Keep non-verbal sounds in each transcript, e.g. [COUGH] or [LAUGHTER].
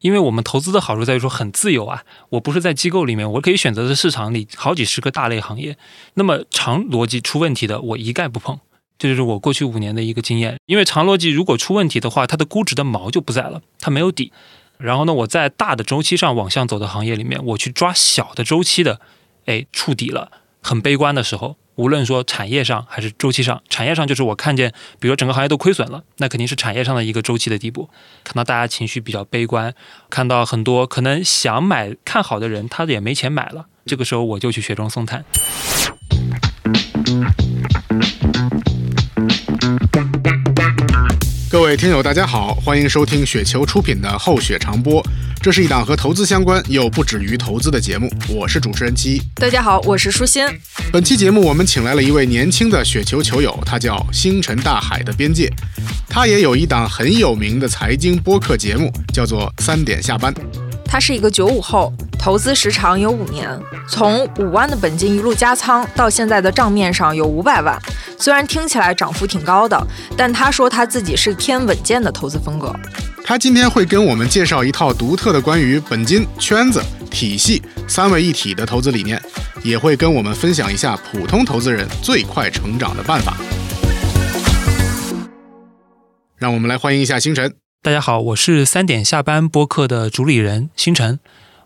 因为我们投资的好处在于说很自由啊，我不是在机构里面，我可以选择的市场里好几十个大类行业。那么长逻辑出问题的，我一概不碰。这就是我过去五年的一个经验。因为长逻辑如果出问题的话，它的估值的毛就不在了，它没有底。然后呢，我在大的周期上往上走的行业里面，我去抓小的周期的，哎，触底了，很悲观的时候。无论说产业上还是周期上，产业上就是我看见，比如说整个行业都亏损了，那肯定是产业上的一个周期的地步。看到大家情绪比较悲观，看到很多可能想买看好的人，他也没钱买了，这个时候我就去雪中送炭。各位听友，大家好，欢迎收听雪球出品的《厚雪长播》，这是一档和投资相关又不止于投资的节目。我是主持人七。大家好，我是舒心。本期节目我们请来了一位年轻的雪球球友，他叫星辰大海的边界，他也有一档很有名的财经播客节目，叫做三点下班。他是一个九五后，投资时长有五年，从五万的本金一路加仓，到现在的账面上有五百万。虽然听起来涨幅挺高的，但他说他自己是偏稳健的投资风格。他今天会跟我们介绍一套独特的关于本金、圈子、体系三位一体的投资理念，也会跟我们分享一下普通投资人最快成长的办法。让我们来欢迎一下星辰。大家好，我是三点下班播客的主理人星辰。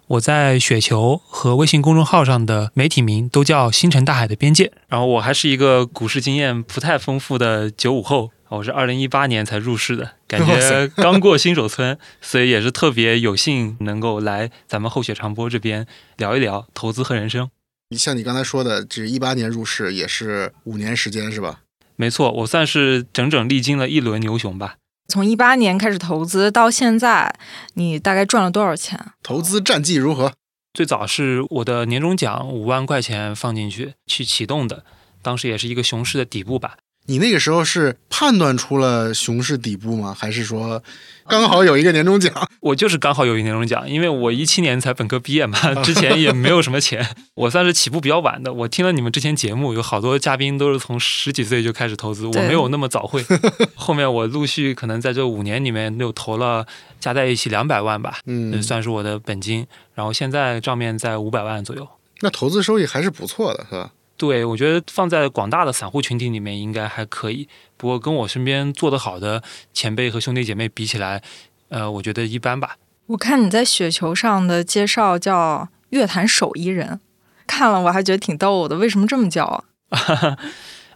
我在雪球和微信公众号上的媒体名都叫星辰大海的边界。然后我还是一个股市经验不太丰富的九五后，我是二零一八年才入市的，感觉刚过新手村，[LAUGHS] 所以也是特别有幸能够来咱们后雪长播这边聊一聊投资和人生。你像你刚才说的，这一八年入市也是五年时间是吧？没错，我算是整整历经了一轮牛熊吧。从一八年开始投资到现在，你大概赚了多少钱？投资战绩如何？最早是我的年终奖五万块钱放进去去启动的，当时也是一个熊市的底部吧。你那个时候是判断出了熊市底部吗？还是说刚好有一个年终奖？[LAUGHS] 我就是刚好有一个年终奖，因为我一七年才本科毕业嘛，[LAUGHS] 之前也没有什么钱，我算是起步比较晚的。我听了你们之前节目，有好多嘉宾都是从十几岁就开始投资，我没有那么早会。[LAUGHS] 后面我陆续可能在这五年里面又投了加在一起两百万吧，嗯，算是我的本金。然后现在账面在五百万左右，那投资收益还是不错的，是吧？对，我觉得放在广大的散户群体里面应该还可以，不过跟我身边做得好的前辈和兄弟姐妹比起来，呃，我觉得一般吧。我看你在雪球上的介绍叫“乐坛手艺人”，看了我还觉得挺逗的，为什么这么叫啊？[LAUGHS]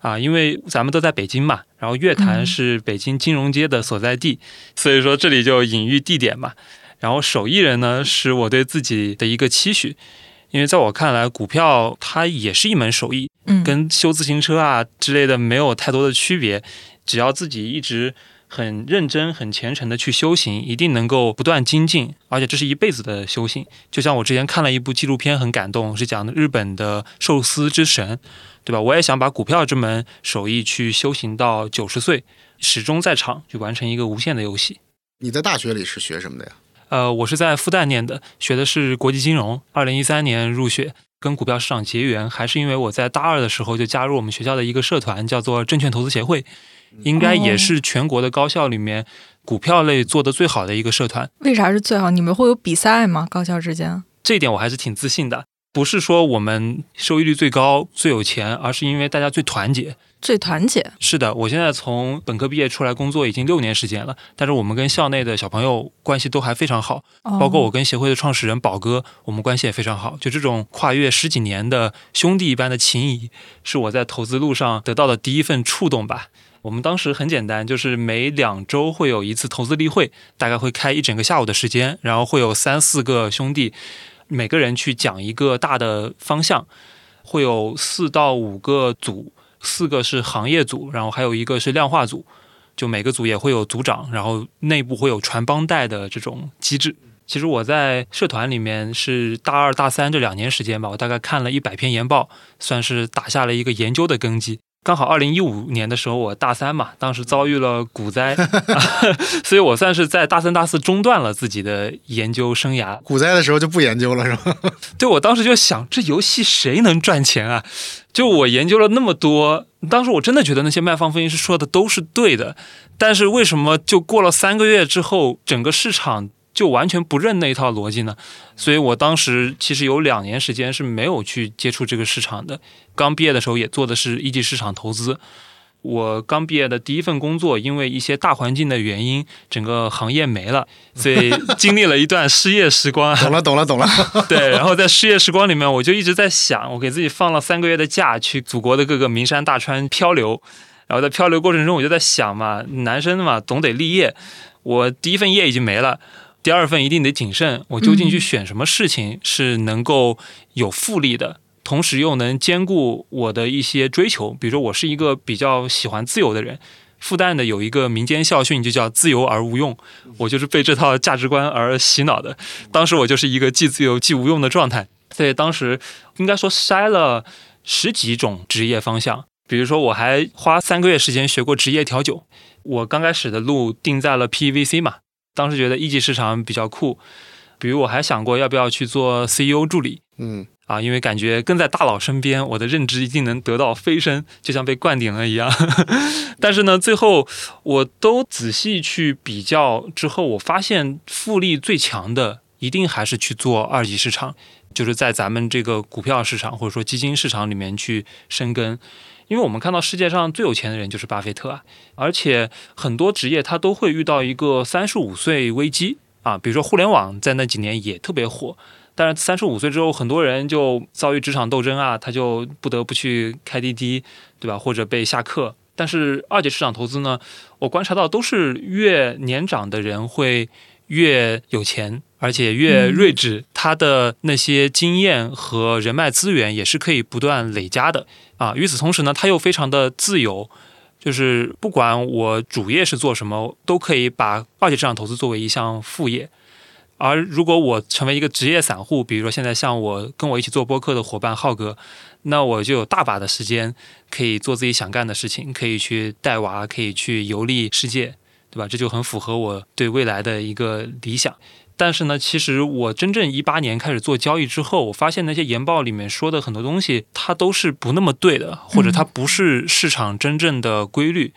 啊，因为咱们都在北京嘛，然后乐坛是北京金融街的所在地，所以说这里就隐喻地点嘛。然后手艺人呢，是我对自己的一个期许。因为在我看来，股票它也是一门手艺，嗯，跟修自行车啊之类的没有太多的区别。只要自己一直很认真、很虔诚的去修行，一定能够不断精进，而且这是一辈子的修行。就像我之前看了一部纪录片，很感动，是讲的日本的寿司之神，对吧？我也想把股票这门手艺去修行到九十岁，始终在场，去完成一个无限的游戏。你在大学里是学什么的呀？呃，我是在复旦念的，学的是国际金融。二零一三年入学，跟股票市场结缘，还是因为我在大二的时候就加入我们学校的一个社团，叫做证券投资协会，[LAUGHS] 应该也是全国的高校里面股票类做的最好的一个社团。为啥是最好？你们会有比赛吗？高校之间？这一点我还是挺自信的，不是说我们收益率最高、最有钱，而是因为大家最团结。最团结是的，我现在从本科毕业出来工作已经六年时间了，但是我们跟校内的小朋友关系都还非常好，包括我跟协会的创始人宝哥，我们关系也非常好。就这种跨越十几年的兄弟一般的情谊，是我在投资路上得到的第一份触动吧。我们当时很简单，就是每两周会有一次投资例会，大概会开一整个下午的时间，然后会有三四个兄弟，每个人去讲一个大的方向，会有四到五个组。四个是行业组，然后还有一个是量化组，就每个组也会有组长，然后内部会有传帮带的这种机制。其实我在社团里面是大二大三这两年时间吧，我大概看了一百篇研报，算是打下了一个研究的根基。刚好二零一五年的时候，我大三嘛，[LAUGHS] 当时遭遇了股灾，[LAUGHS] [LAUGHS] 所以我算是在大三大四中断了自己的研究生涯。股灾的时候就不研究了，是吧？对，我当时就想，这游戏谁能赚钱啊？就我研究了那么多，当时我真的觉得那些卖方分析师说的都是对的，但是为什么就过了三个月之后，整个市场？就完全不认那一套逻辑呢？所以我当时其实有两年时间是没有去接触这个市场的。刚毕业的时候也做的是一级市场投资。我刚毕业的第一份工作，因为一些大环境的原因，整个行业没了，所以经历了一段失业时光。[LAUGHS] 懂了，懂了，懂了。[LAUGHS] 对，然后在失业时光里面，我就一直在想，我给自己放了三个月的假，去祖国的各个名山大川漂流。然后在漂流过程中，我就在想嘛，男生嘛总得立业。我第一份业已经没了，第二份一定得谨慎。我究竟去选什么事情是能够有复利的？同时又能兼顾我的一些追求，比如说我是一个比较喜欢自由的人，复旦的有一个民间校训就叫“自由而无用”，我就是被这套价值观而洗脑的。当时我就是一个既自由既无用的状态，所以当时应该说筛了十几种职业方向，比如说我还花三个月时间学过职业调酒。我刚开始的路定在了 PVC 嘛，当时觉得一级市场比较酷，比如我还想过要不要去做 CEO 助理，嗯。啊，因为感觉跟在大佬身边，我的认知一定能得到飞升，就像被灌顶了一样。[LAUGHS] 但是呢，最后我都仔细去比较之后，我发现复利最强的一定还是去做二级市场，就是在咱们这个股票市场或者说基金市场里面去深耕。因为我们看到世界上最有钱的人就是巴菲特啊，而且很多职业他都会遇到一个三十五岁危机啊，比如说互联网在那几年也特别火。但是三十五岁之后，很多人就遭遇职场斗争啊，他就不得不去开滴滴，对吧？或者被下课。但是二级市场投资呢，我观察到都是越年长的人会越有钱，而且越睿智，他的那些经验和人脉资源也是可以不断累加的啊。与此同时呢，他又非常的自由，就是不管我主业是做什么，都可以把二级市场投资作为一项副业。而如果我成为一个职业散户，比如说现在像我跟我一起做播客的伙伴浩哥，那我就有大把的时间可以做自己想干的事情，可以去带娃，可以去游历世界，对吧？这就很符合我对未来的一个理想。但是呢，其实我真正一八年开始做交易之后，我发现那些研报里面说的很多东西，它都是不那么对的，或者它不是市场真正的规律。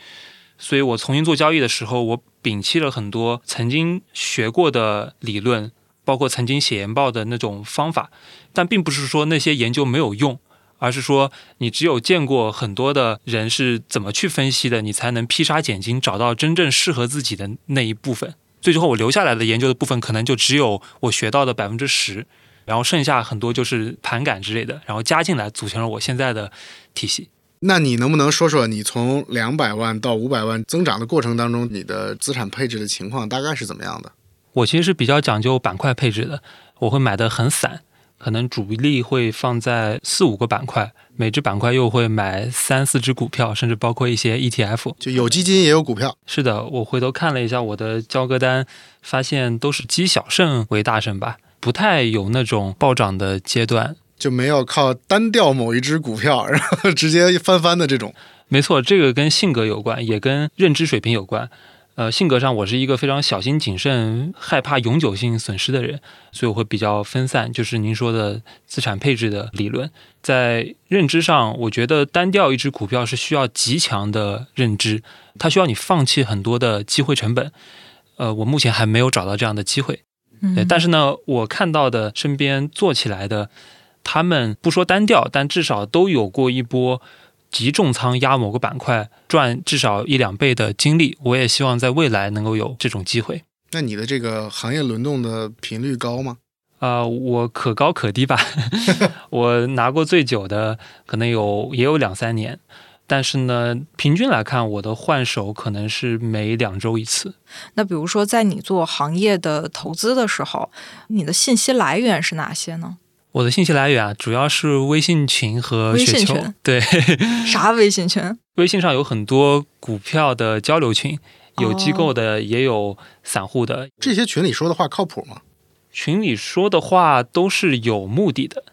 所以我重新做交易的时候，我。摒弃了很多曾经学过的理论，包括曾经写研报的那种方法，但并不是说那些研究没有用，而是说你只有见过很多的人是怎么去分析的，你才能披沙拣金，找到真正适合自己的那一部分。最后我留下来的研究的部分，可能就只有我学到的百分之十，然后剩下很多就是盘感之类的，然后加进来组成了我现在的体系。那你能不能说说你从两百万到五百万增长的过程当中，你的资产配置的情况大概是怎么样的？我其实是比较讲究板块配置的，我会买的很散，可能主力会放在四五个板块，每只板块又会买三四只股票，甚至包括一些 ETF，就有基金也有股票。是的，我回头看了一下我的交割单，发现都是积小胜为大胜吧，不太有那种暴涨的阶段。就没有靠单调某一只股票，[LAUGHS] 然后直接翻番的这种。没错，这个跟性格有关，也跟认知水平有关。呃，性格上我是一个非常小心谨慎、害怕永久性损失的人，所以我会比较分散。就是您说的资产配置的理论，在认知上，我觉得单调一只股票是需要极强的认知，它需要你放弃很多的机会成本。呃，我目前还没有找到这样的机会。嗯，但是呢，我看到的身边做起来的。他们不说单调，但至少都有过一波极重仓压某个板块赚至少一两倍的经历。我也希望在未来能够有这种机会。那你的这个行业轮动的频率高吗？啊，我可高可低吧。[LAUGHS] 我拿过最久的可能有也有两三年，但是呢，平均来看，我的换手可能是每两周一次。那比如说，在你做行业的投资的时候，你的信息来源是哪些呢？我的信息来源啊，主要是微信群和雪球。对，啥微信群？[LAUGHS] 微信上有很多股票的交流群，有机构的，也有散户的。这些群里说的话靠谱吗？群里说的话都是有目的的，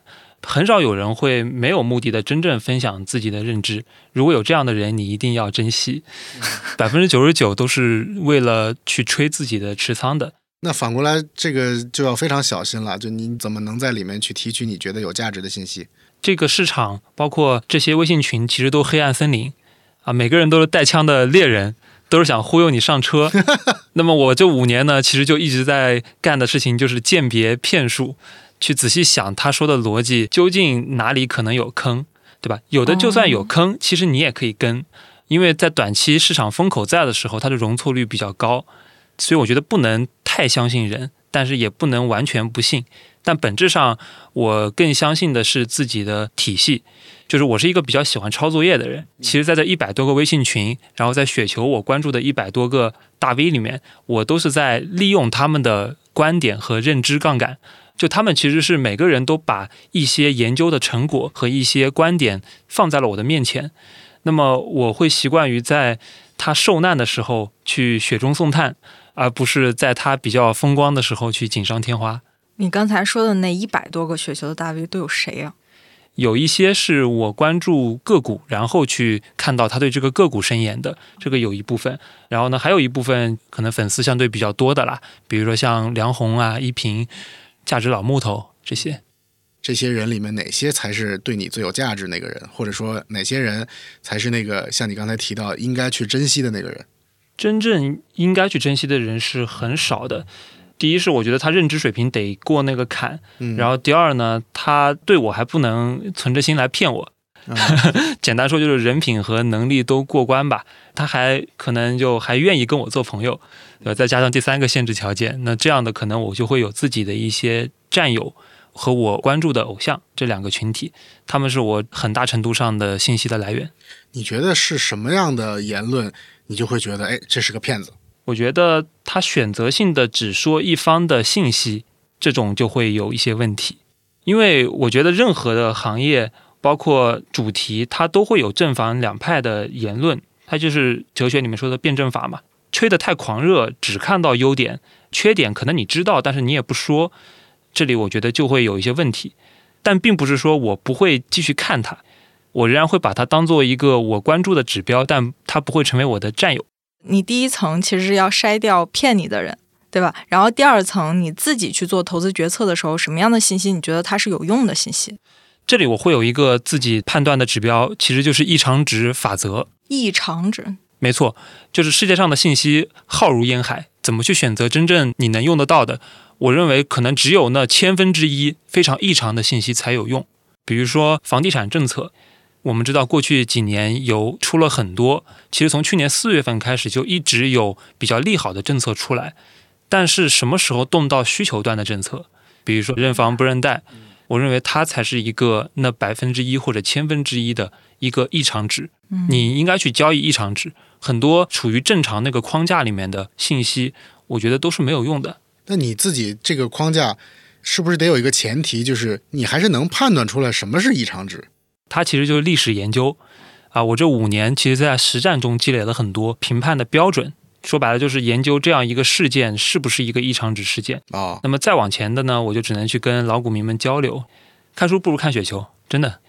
很少有人会没有目的的真正分享自己的认知。如果有这样的人，你一定要珍惜。[LAUGHS] 百分之九十九都是为了去吹自己的持仓的。那反过来，这个就要非常小心了。就你怎么能在里面去提取你觉得有价值的信息？这个市场包括这些微信群，其实都黑暗森林啊，每个人都是带枪的猎人，都是想忽悠你上车。[LAUGHS] 那么我这五年呢，其实就一直在干的事情就是鉴别骗术，去仔细想他说的逻辑究竟哪里可能有坑，对吧？有的就算有坑，其实你也可以跟，因为在短期市场风口在的时候，它的容错率比较高，所以我觉得不能太相信人，但是也不能完全不信。但本质上，我更相信的是自己的体系。就是我是一个比较喜欢抄作业的人。其实，在这一百多个微信群，然后在雪球我关注的一百多个大 V 里面，我都是在利用他们的观点和认知杠杆。就他们其实是每个人都把一些研究的成果和一些观点放在了我的面前。那么，我会习惯于在他受难的时候去雪中送炭，而不是在他比较风光的时候去锦上添花。你刚才说的那一百多个雪球的大 V 都有谁呀？有一些是我关注个股，然后去看到他对这个个股深研的，这个有一部分。然后呢，还有一部分可能粉丝相对比较多的啦，比如说像梁红啊、依萍、价值老木头这些。这些人里面哪些才是对你最有价值那个人？或者说哪些人才是那个像你刚才提到应该去珍惜的那个人？真正应该去珍惜的人是很少的。第一是我觉得他认知水平得过那个坎，然后第二呢，他对我还不能存着心来骗我。[LAUGHS] 简单说就是人品和能力都过关吧，他还可能就还愿意跟我做朋友。呃，再加上第三个限制条件，那这样的可能我就会有自己的一些战友和我关注的偶像这两个群体，他们是我很大程度上的信息的来源。你觉得是什么样的言论，你就会觉得哎，这是个骗子？我觉得他选择性的只说一方的信息，这种就会有一些问题。因为我觉得任何的行业，包括主题，它都会有正反两派的言论。它就是哲学里面说的辩证法嘛。吹得太狂热，只看到优点，缺点可能你知道，但是你也不说。这里我觉得就会有一些问题。但并不是说我不会继续看它，我仍然会把它当做一个我关注的指标，但它不会成为我的战友。你第一层其实是要筛掉骗你的人，对吧？然后第二层你自己去做投资决策的时候，什么样的信息你觉得它是有用的信息？这里我会有一个自己判断的指标，其实就是异常值法则。异常值，没错，就是世界上的信息浩如烟海，怎么去选择真正你能用得到的？我认为可能只有那千分之一非常异常的信息才有用。比如说房地产政策。我们知道，过去几年有出了很多，其实从去年四月份开始就一直有比较利好的政策出来。但是什么时候动到需求端的政策，比如说认房不认贷，我认为它才是一个那百分之一或者千分之一的一个异常值。你应该去交易异常值，很多处于正常那个框架里面的信息，我觉得都是没有用的。那你自己这个框架是不是得有一个前提，就是你还是能判断出来什么是异常值？它其实就是历史研究，啊，我这五年其实在实战中积累了很多评判的标准。说白了就是研究这样一个事件是不是一个异常值事件啊。那么再往前的呢，我就只能去跟老股民们交流。看书不如看雪球，真的，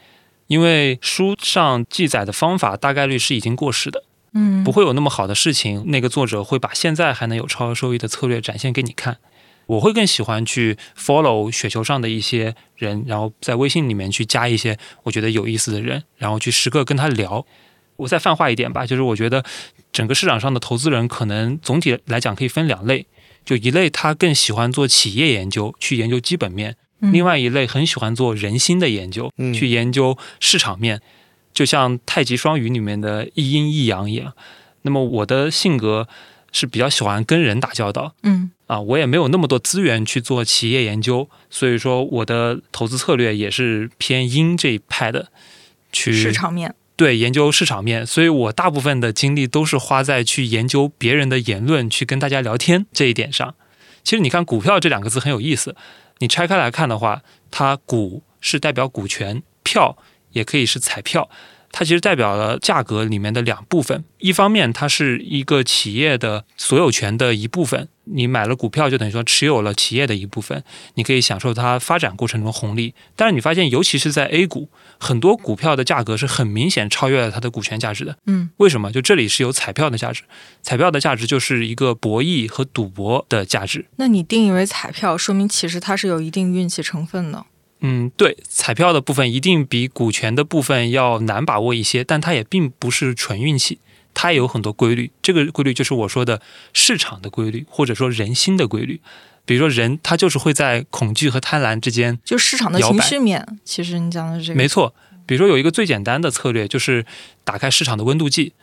因为书上记载的方法大概率是已经过时的，嗯，不会有那么好的事情，那个作者会把现在还能有超额收益的策略展现给你看。我会更喜欢去 follow 雪球上的一些人，然后在微信里面去加一些我觉得有意思的人，然后去时刻跟他聊。我再泛化一点吧，就是我觉得整个市场上的投资人可能总体来讲可以分两类，就一类他更喜欢做企业研究，去研究基本面；另外一类很喜欢做人心的研究，去研究市场面，就像太极双鱼里面的一阴一阳一样。那么我的性格。是比较喜欢跟人打交道，嗯啊，我也没有那么多资源去做企业研究，所以说我的投资策略也是偏阴这一派的，去市场面对研究市场面，所以我大部分的精力都是花在去研究别人的言论，去跟大家聊天这一点上。其实你看“股票”这两个字很有意思，你拆开来看的话，它“股”是代表股权，“票”也可以是彩票。它其实代表了价格里面的两部分，一方面它是一个企业的所有权的一部分，你买了股票就等于说持有了企业的一部分，你可以享受它发展过程中红利。但是你发现，尤其是在 A 股，很多股票的价格是很明显超越了它的股权价值的。嗯，为什么？就这里是有彩票的价值，彩票的价值就是一个博弈和赌博的价值。那你定义为彩票，说明其实它是有一定运气成分的。嗯，对，彩票的部分一定比股权的部分要难把握一些，但它也并不是纯运气，它也有很多规律。这个规律就是我说的市场的规律，或者说人心的规律。比如说人，他就是会在恐惧和贪婪之间，就市场的情绪面。其实你讲的是这个，没错。比如说有一个最简单的策略，就是打开市场的温度计，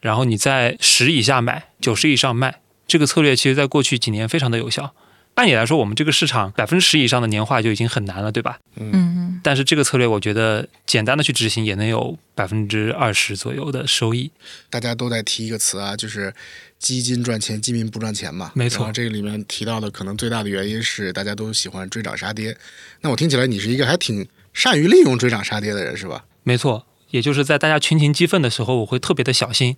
然后你在十以下买，九十以上卖。这个策略其实在过去几年非常的有效。按理来说，我们这个市场百分之十以上的年化就已经很难了，对吧？嗯嗯。但是这个策略，我觉得简单的去执行也能有百分之二十左右的收益。大家都在提一个词啊，就是基金赚钱，基民不赚钱嘛。没错。这个里面提到的可能最大的原因是大家都喜欢追涨杀跌。那我听起来你是一个还挺善于利用追涨杀跌的人，是吧？没错。也就是在大家群情激愤的时候，我会特别的小心，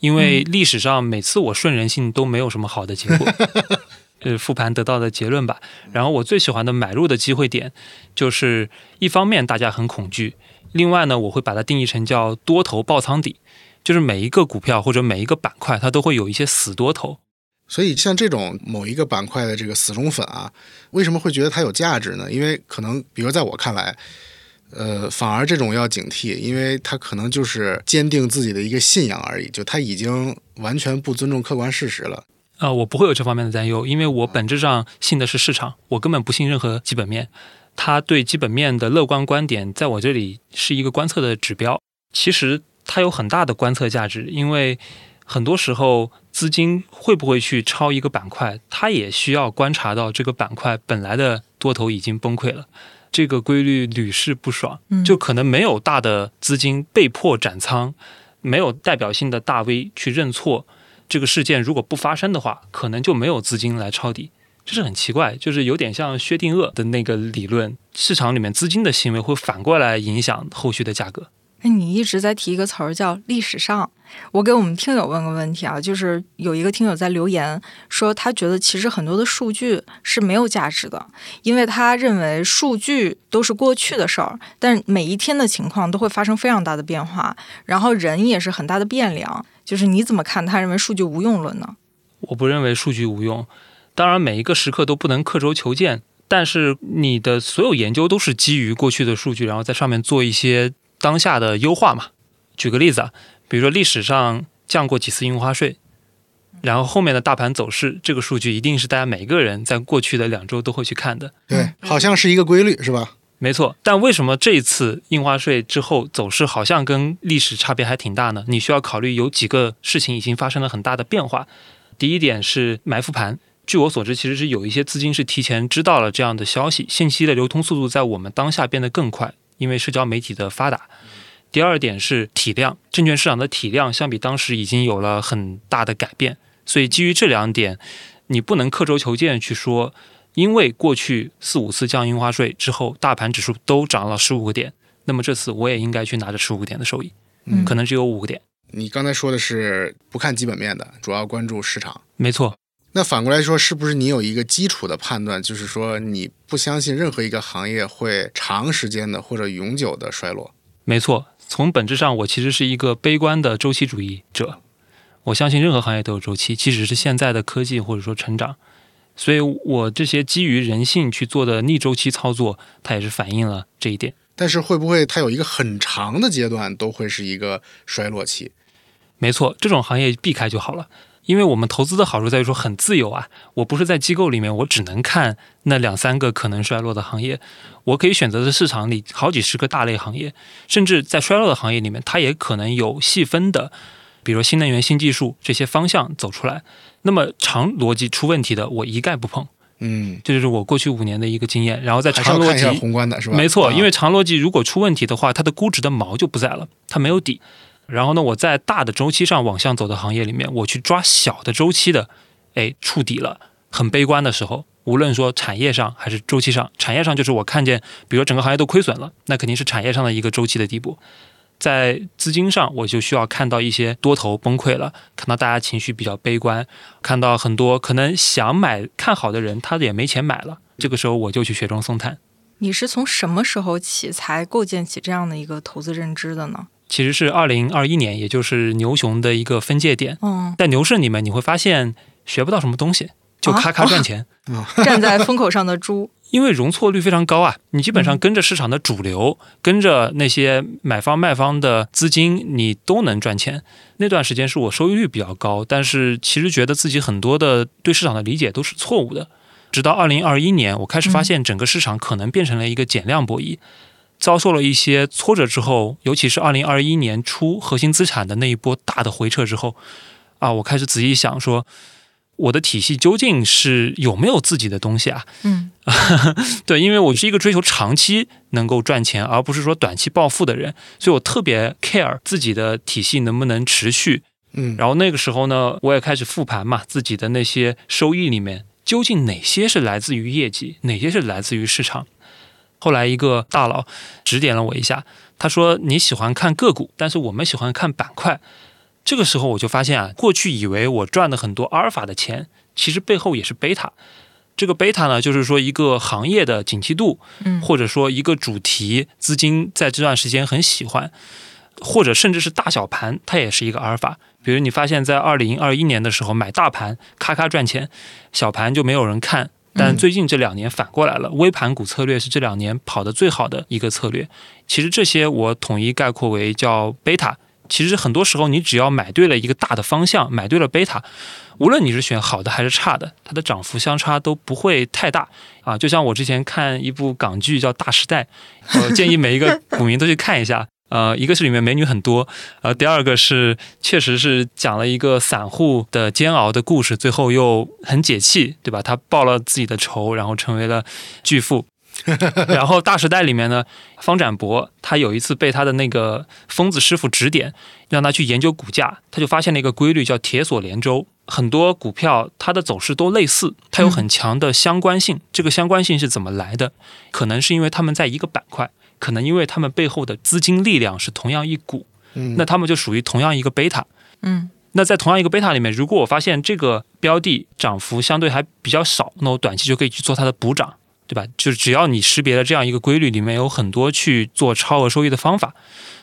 因为历史上每次我顺人性都没有什么好的结果。[LAUGHS] 呃，复盘得到的结论吧。然后我最喜欢的买入的机会点，就是一方面大家很恐惧，另外呢，我会把它定义成叫多头爆仓底，就是每一个股票或者每一个板块，它都会有一些死多头。所以像这种某一个板块的这个死忠粉啊，为什么会觉得它有价值呢？因为可能，比如在我看来，呃，反而这种要警惕，因为他可能就是坚定自己的一个信仰而已，就他已经完全不尊重客观事实了。啊，我不会有这方面的担忧，因为我本质上信的是市场，我根本不信任何基本面。他对基本面的乐观观点，在我这里是一个观测的指标。其实它有很大的观测价值，因为很多时候资金会不会去抄一个板块，它也需要观察到这个板块本来的多头已经崩溃了，这个规律屡试不爽，就可能没有大的资金被迫斩仓，没有代表性的大 V 去认错。这个事件如果不发生的话，可能就没有资金来抄底，这是很奇怪，就是有点像薛定谔的那个理论，市场里面资金的行为会反过来影响后续的价格。哎，你一直在提一个词儿叫历史上，我给我们听友问个问题啊，就是有一个听友在留言说，他觉得其实很多的数据是没有价值的，因为他认为数据都是过去的事儿，但每一天的情况都会发生非常大的变化，然后人也是很大的变量。就是你怎么看？他认为数据无用论呢？我不认为数据无用。当然，每一个时刻都不能刻舟求剑，但是你的所有研究都是基于过去的数据，然后在上面做一些当下的优化嘛。举个例子啊，比如说历史上降过几次印花税，然后后面的大盘走势，这个数据一定是大家每一个人在过去的两周都会去看的。对，好像是一个规律，是吧？没错，但为什么这一次印花税之后走势好像跟历史差别还挺大呢？你需要考虑有几个事情已经发生了很大的变化。第一点是埋伏盘，据我所知，其实是有一些资金是提前知道了这样的消息，信息的流通速度在我们当下变得更快，因为社交媒体的发达。第二点是体量，证券市场的体量相比当时已经有了很大的改变，所以基于这两点，你不能刻舟求剑去说。因为过去四五次降印花税之后，大盘指数都涨了十五个点，那么这次我也应该去拿着十五个点的收益，嗯，可能只有五个点。你刚才说的是不看基本面的，主要关注市场，没错。那反过来说，是不是你有一个基础的判断，就是说你不相信任何一个行业会长时间的或者永久的衰落？没错，从本质上，我其实是一个悲观的周期主义者，我相信任何行业都有周期，即使是现在的科技或者说成长。所以，我这些基于人性去做的逆周期操作，它也是反映了这一点。但是，会不会它有一个很长的阶段都会是一个衰落期？没错，这种行业避开就好了。因为我们投资的好处在于说很自由啊，我不是在机构里面，我只能看那两三个可能衰落的行业，我可以选择的市场里好几十个大类行业，甚至在衰落的行业里面，它也可能有细分的，比如新能源、新技术这些方向走出来。那么长逻辑出问题的，我一概不碰。嗯，这就是我过去五年的一个经验。然后在长逻辑宏观的是吧？没错，因为长逻辑如果出问题的话，它的估值的毛就不在了，它没有底。然后呢，我在大的周期上往向走的行业里面，我去抓小的周期的，哎，触底了，很悲观的时候，无论说产业上还是周期上，产业上就是我看见，比如说整个行业都亏损了，那肯定是产业上的一个周期的地步。在资金上，我就需要看到一些多头崩溃了，看到大家情绪比较悲观，看到很多可能想买看好的人，他也没钱买了。这个时候，我就去雪中送炭。你是从什么时候起才构建起这样的一个投资认知的呢？其实是二零二一年，也就是牛熊的一个分界点。嗯，在牛市里面，你会发现学不到什么东西，就咔咔赚钱。[LAUGHS] 站在风口上的猪。因为容错率非常高啊，你基本上跟着市场的主流，跟着那些买方卖方的资金，你都能赚钱。那段时间是我收益率比较高，但是其实觉得自己很多的对市场的理解都是错误的。直到二零二一年，我开始发现整个市场可能变成了一个减量博弈，遭受了一些挫折之后，尤其是二零二一年初核心资产的那一波大的回撤之后，啊，我开始仔细想说。我的体系究竟是有没有自己的东西啊？嗯，[LAUGHS] 对，因为我是一个追求长期能够赚钱，而不是说短期暴富的人，所以我特别 care 自己的体系能不能持续。嗯，然后那个时候呢，我也开始复盘嘛，自己的那些收益里面，究竟哪些是来自于业绩，哪些是来自于市场？后来一个大佬指点了我一下，他说：“你喜欢看个股，但是我们喜欢看板块。”这个时候我就发现啊，过去以为我赚的很多阿尔法的钱，其实背后也是贝塔。这个贝塔呢，就是说一个行业的景气度，嗯，或者说一个主题资金在这段时间很喜欢，或者甚至是大小盘，它也是一个阿尔法。比如你发现，在二零二一年的时候买大盘咔咔赚钱，小盘就没有人看。但最近这两年反过来了，微盘股策略是这两年跑得最好的一个策略。其实这些我统一概括为叫贝塔。其实很多时候，你只要买对了一个大的方向，买对了贝塔，无论你是选好的还是差的，它的涨幅相差都不会太大啊。就像我之前看一部港剧叫《大时代》，我 [LAUGHS] 建议每一个股民都去看一下。呃，一个是里面美女很多，呃，第二个是确实是讲了一个散户的煎熬的故事，最后又很解气，对吧？他报了自己的仇，然后成为了巨富。[LAUGHS] 然后《大时代》里面呢，方展博他有一次被他的那个疯子师傅指点，让他去研究股价，他就发现了一个规律，叫铁锁连舟。很多股票它的走势都类似，它有很强的相关性。这个相关性是怎么来的？可能是因为他们在一个板块，可能因为他们背后的资金力量是同样一股，那他们就属于同样一个贝塔。嗯，那在同样一个贝塔里面，如果我发现这个标的涨幅相对还比较少，那我短期就可以去做它的补涨。对吧？就是只要你识别了这样一个规律，里面有很多去做超额收益的方法。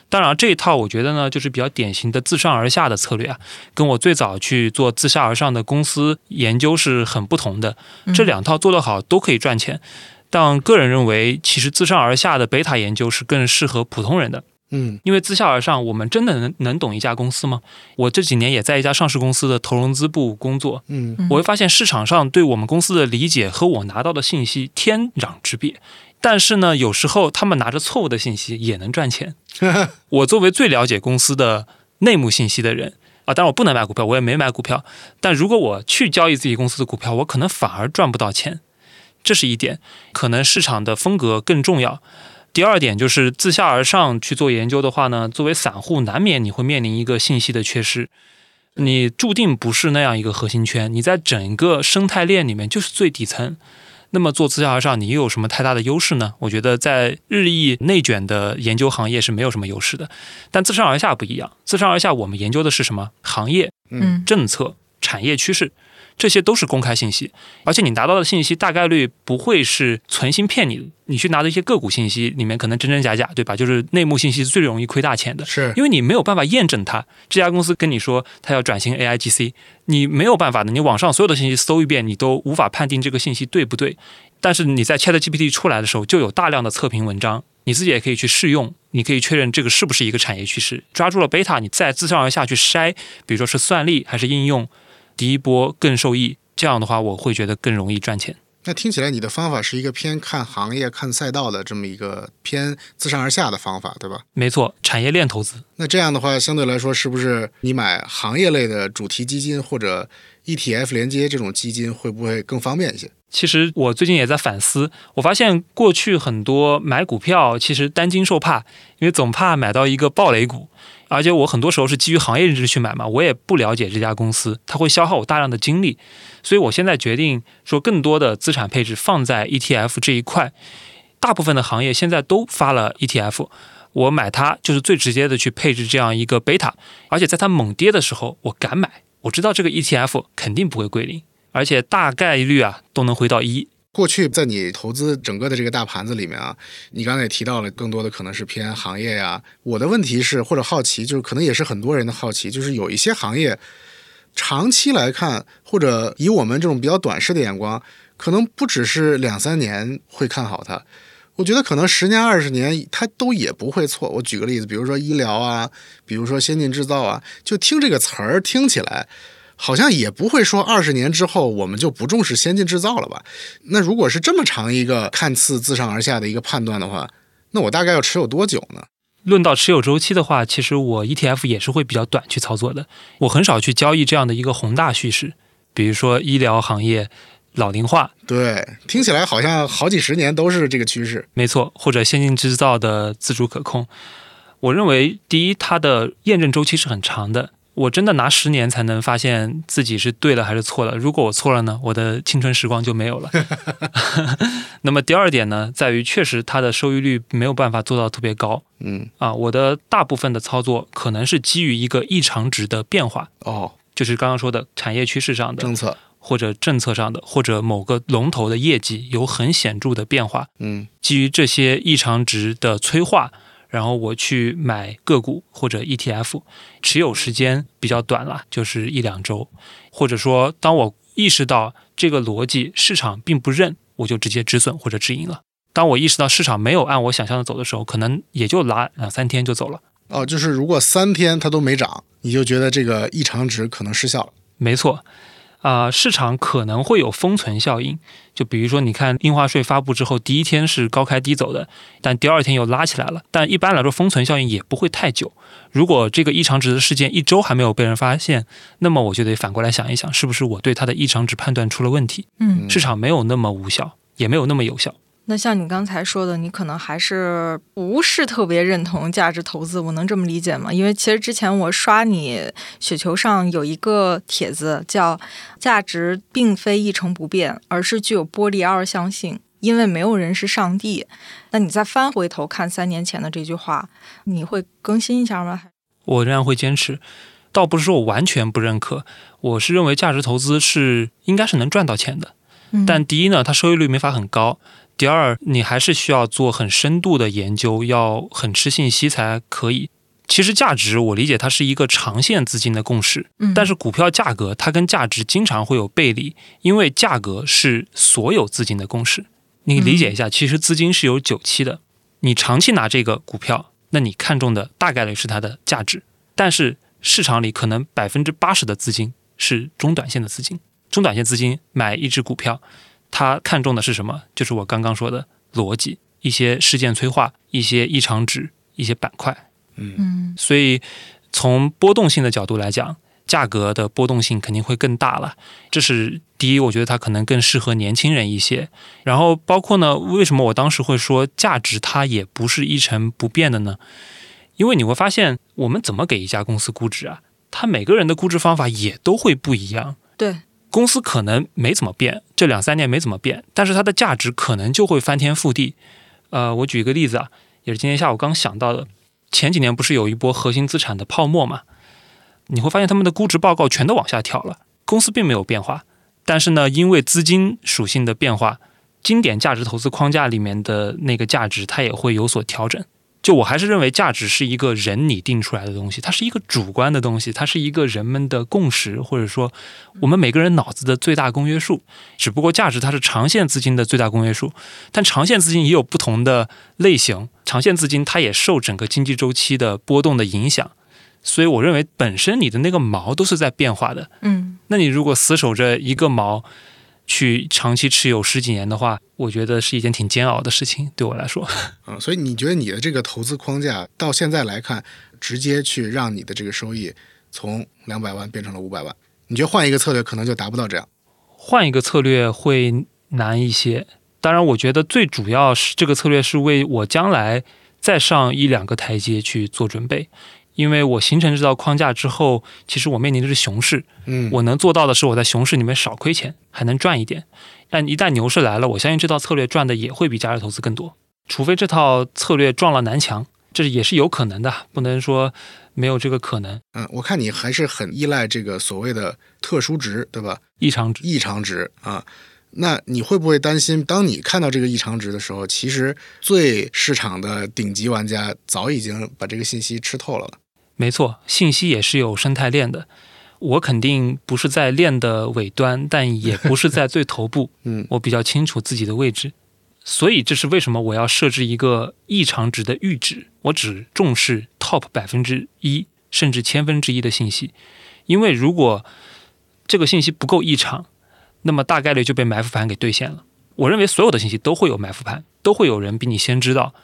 当然，这一套我觉得呢，就是比较典型的自上而下的策略啊，跟我最早去做自下而上的公司研究是很不同的。这两套做得好都可以赚钱，但个人认为，其实自上而下的贝塔研究是更适合普通人的。嗯，因为自下而上，我们真的能能懂一家公司吗？我这几年也在一家上市公司的投融资部工作，嗯，我会发现市场上对我们公司的理解和我拿到的信息天壤之别。但是呢，有时候他们拿着错误的信息也能赚钱。[LAUGHS] 我作为最了解公司的内幕信息的人啊，当然我不能买股票，我也没买股票。但如果我去交易自己公司的股票，我可能反而赚不到钱。这是一点，可能市场的风格更重要。第二点就是自下而上去做研究的话呢，作为散户难免你会面临一个信息的缺失，你注定不是那样一个核心圈，你在整个生态链里面就是最底层。那么做自下而上，你又有什么太大的优势呢？我觉得在日益内卷的研究行业是没有什么优势的。但自上而下不一样，自上而下我们研究的是什么？行业、嗯，政策、产业趋势。这些都是公开信息，而且你拿到的信息大概率不会是存心骗你的。你去拿的一些个股信息里面可能真真假假，对吧？就是内幕信息最容易亏大钱的，是因为你没有办法验证它。这家公司跟你说它要转型 AIGC，你没有办法的。你网上所有的信息搜一遍，你都无法判定这个信息对不对。但是你在 ChatGPT 出来的时候，就有大量的测评文章，你自己也可以去试用，你可以确认这个是不是一个产业趋势。抓住了贝塔，你再自上而下去筛，比如说是算力还是应用。第一波更受益，这样的话我会觉得更容易赚钱。那听起来你的方法是一个偏看行业、看赛道的这么一个偏自上而下的方法，对吧？没错，产业链投资。那这样的话，相对来说，是不是你买行业类的主题基金或者 ETF 连接这种基金会不会更方便一些？其实我最近也在反思，我发现过去很多买股票其实担惊受怕，因为总怕买到一个暴雷股。而且我很多时候是基于行业认知去买嘛，我也不了解这家公司，它会消耗我大量的精力，所以我现在决定说更多的资产配置放在 ETF 这一块。大部分的行业现在都发了 ETF，我买它就是最直接的去配置这样一个贝塔，而且在它猛跌的时候我敢买，我知道这个 ETF 肯定不会归零，而且大概率啊都能回到一。过去在你投资整个的这个大盘子里面啊，你刚才也提到了，更多的可能是偏行业呀。我的问题是，或者好奇，就是可能也是很多人的好奇，就是有一些行业长期来看，或者以我们这种比较短视的眼光，可能不只是两三年会看好它，我觉得可能十年二十年它都也不会错。我举个例子，比如说医疗啊，比如说先进制造啊，就听这个词儿听起来。好像也不会说二十年之后我们就不重视先进制造了吧？那如果是这么长一个看似自上而下的一个判断的话，那我大概要持有多久呢？论到持有周期的话，其实我 ETF 也是会比较短去操作的。我很少去交易这样的一个宏大叙事，比如说医疗行业老龄化，对，听起来好像好几十年都是这个趋势。没错，或者先进制造的自主可控。我认为，第一，它的验证周期是很长的。我真的拿十年才能发现自己是对了还是错了。如果我错了呢，我的青春时光就没有了。[LAUGHS] 那么第二点呢，在于确实它的收益率没有办法做到特别高。嗯啊，我的大部分的操作可能是基于一个异常值的变化。哦，就是刚刚说的产业趋势上的政策，或者政策上的，或者某个龙头的业绩有很显著的变化。嗯，基于这些异常值的催化。然后我去买个股或者 ETF，持有时间比较短了，就是一两周，或者说当我意识到这个逻辑市场并不认，我就直接止损或者止盈了。当我意识到市场没有按我想象的走的时候，可能也就拉两三天就走了。哦，就是如果三天它都没涨，你就觉得这个异常值可能失效了。没错。啊，市场可能会有封存效应，就比如说，你看印花税发布之后，第一天是高开低走的，但第二天又拉起来了。但一般来说，封存效应也不会太久。如果这个异常值的事件一周还没有被人发现，那么我就得反过来想一想，是不是我对它的异常值判断出了问题？嗯，市场没有那么无效，也没有那么有效。那像你刚才说的，你可能还是不是特别认同价值投资，我能这么理解吗？因为其实之前我刷你雪球上有一个帖子，叫“价值并非一成不变，而是具有波粒二象性，因为没有人是上帝”。那你再翻回头看三年前的这句话，你会更新一下吗？我仍然会坚持，倒不是说我完全不认可，我是认为价值投资是应该是能赚到钱的，但第一呢，它收益率没法很高。第二，你还是需要做很深度的研究，要很吃信息才可以。其实价值，我理解它是一个长线资金的共识。嗯，但是股票价格它跟价值经常会有背离，因为价格是所有资金的共识。你理解一下，其实资金是有久期的。你长期拿这个股票，那你看中的大概率是它的价值。但是市场里可能百分之八十的资金是中短线的资金，中短线资金买一只股票。他看重的是什么？就是我刚刚说的逻辑，一些事件催化，一些异常值，一些板块。嗯，所以从波动性的角度来讲，价格的波动性肯定会更大了。这是第一，我觉得它可能更适合年轻人一些。然后包括呢，为什么我当时会说价值它也不是一成不变的呢？因为你会发现，我们怎么给一家公司估值啊？它每个人的估值方法也都会不一样。对。公司可能没怎么变，这两三年没怎么变，但是它的价值可能就会翻天覆地。呃，我举一个例子啊，也是今天下午刚想到的。前几年不是有一波核心资产的泡沫嘛？你会发现他们的估值报告全都往下跳了，公司并没有变化，但是呢，因为资金属性的变化，经典价值投资框架里面的那个价值它也会有所调整。就我还是认为价值是一个人拟定出来的东西，它是一个主观的东西，它是一个人们的共识，或者说我们每个人脑子的最大公约数。只不过价值它是长线资金的最大公约数，但长线资金也有不同的类型，长线资金它也受整个经济周期的波动的影响。所以我认为本身你的那个毛都是在变化的。嗯，那你如果死守着一个毛。去长期持有十几年的话，我觉得是一件挺煎熬的事情，对我来说。[LAUGHS] 嗯，所以你觉得你的这个投资框架到现在来看，直接去让你的这个收益从两百万变成了五百万，你觉得换一个策略可能就达不到这样？换一个策略会难一些。当然，我觉得最主要是这个策略是为我将来再上一两个台阶去做准备。因为我形成这套框架之后，其实我面临的是熊市，嗯，我能做到的是我在熊市里面少亏钱，还能赚一点。但一旦牛市来了，我相信这套策略赚的也会比价值投资更多。除非这套策略撞了南墙，这也是有可能的，不能说没有这个可能。嗯，我看你还是很依赖这个所谓的特殊值，对吧？异常值，异常值啊。那你会不会担心，当你看到这个异常值的时候，其实最市场的顶级玩家早已经把这个信息吃透了？没错，信息也是有生态链的。我肯定不是在链的尾端，但也不是在最头部。[LAUGHS] 嗯，我比较清楚自己的位置，所以这是为什么我要设置一个异常值的阈值。我只重视 top 百分之一甚至千分之一的信息，因为如果这个信息不够异常，那么大概率就被埋伏盘给兑现了。我认为所有的信息都会有埋伏盘，都会有人比你先知道。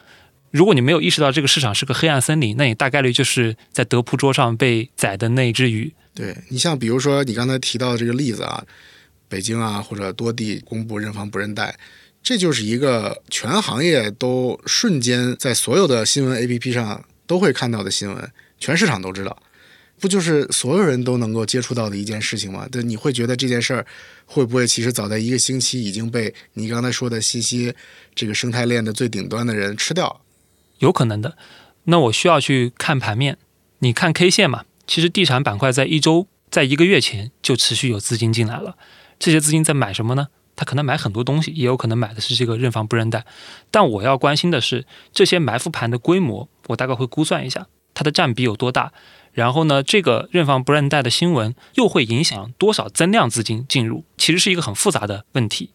如果你没有意识到这个市场是个黑暗森林，那你大概率就是在德扑桌上被宰的那只鱼。对你像比如说你刚才提到的这个例子啊，北京啊或者多地公布认房不认贷，这就是一个全行业都瞬间在所有的新闻 APP 上都会看到的新闻，全市场都知道，不就是所有人都能够接触到的一件事情吗？对，你会觉得这件事儿会不会其实早在一个星期已经被你刚才说的信息这个生态链的最顶端的人吃掉？有可能的。那我需要去看盘面，你看 K 线嘛？其实地产板块在一周、在一个月前就持续有资金进来了，这些资金在买什么呢？他可能买很多东西，也有可能买的是这个认房不认贷。但我要关心的是这些埋伏盘的规模，我大概会估算一下它的占比有多大。然后呢，这个认房不认贷的新闻又会影响多少增量资金进入？其实是一个很复杂的问题。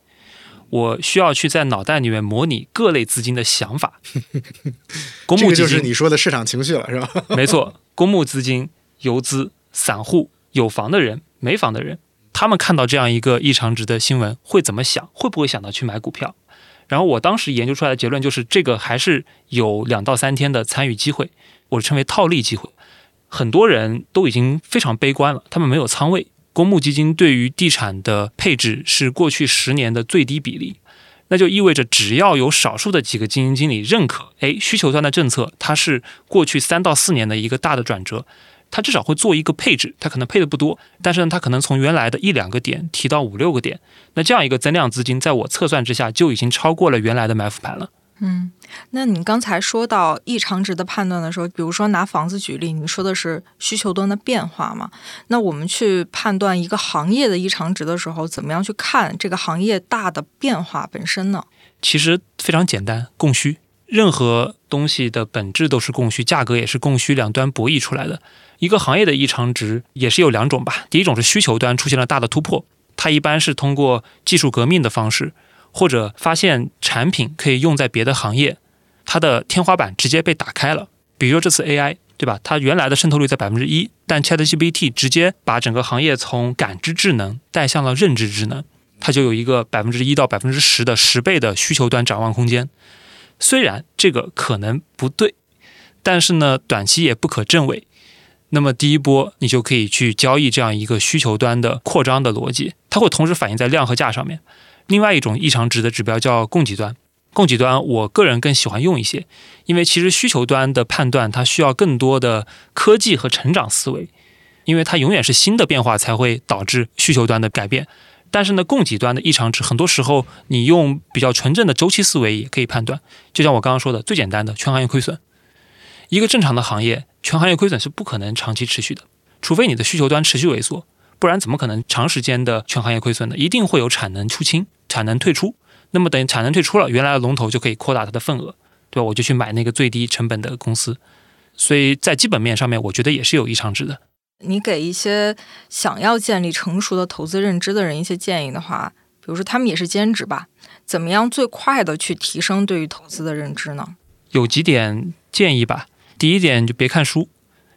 我需要去在脑袋里面模拟各类资金的想法。[LAUGHS] 公募基金就是你说的市场情绪了，是吧？[LAUGHS] 没错，[LAUGHS] 公募资金。游资、散户、有房的人、没房的人，他们看到这样一个异常值的新闻会怎么想？会不会想到去买股票？然后我当时研究出来的结论就是，这个还是有两到三天的参与机会，我称为套利机会。很多人都已经非常悲观了，他们没有仓位。公募基金对于地产的配置是过去十年的最低比例，那就意味着只要有少数的几个基金经理认可，哎，需求端的政策它是过去三到四年的一个大的转折。它至少会做一个配置，它可能配的不多，但是呢，它可能从原来的一两个点提到五六个点，那这样一个增量资金，在我测算之下就已经超过了原来的埋伏盘了。嗯，那你刚才说到异常值的判断的时候，比如说拿房子举例，你说的是需求端的变化嘛？那我们去判断一个行业的异常值的时候，怎么样去看这个行业大的变化本身呢？其实非常简单，供需。任何东西的本质都是供需，价格也是供需两端博弈出来的。一个行业的异常值也是有两种吧。第一种是需求端出现了大的突破，它一般是通过技术革命的方式，或者发现产品可以用在别的行业，它的天花板直接被打开了。比如说这次 AI，对吧？它原来的渗透率在百分之一，但 ChatGPT 直接把整个行业从感知智能带向了认知智能，它就有一个百分之一到百分之十的十倍的需求端展望空间。虽然这个可能不对，但是呢，短期也不可证伪。那么第一波，你就可以去交易这样一个需求端的扩张的逻辑，它会同时反映在量和价上面。另外一种异常值的指标叫供给端，供给端我个人更喜欢用一些，因为其实需求端的判断它需要更多的科技和成长思维，因为它永远是新的变化才会导致需求端的改变。但是呢，供给端的异常值，很多时候你用比较纯正的周期思维也可以判断。就像我刚刚说的，最简单的全行业亏损，一个正常的行业。全行业亏损是不可能长期持续的，除非你的需求端持续萎缩，不然怎么可能长时间的全行业亏损呢？一定会有产能出清、产能退出。那么等产能退出了，原来的龙头就可以扩大它的份额，对吧？我就去买那个最低成本的公司。所以在基本面上面，我觉得也是有异常值的。你给一些想要建立成熟的投资认知的人一些建议的话，比如说他们也是兼职吧，怎么样最快的去提升对于投资的认知呢？有几点建议吧。第一点就别看书，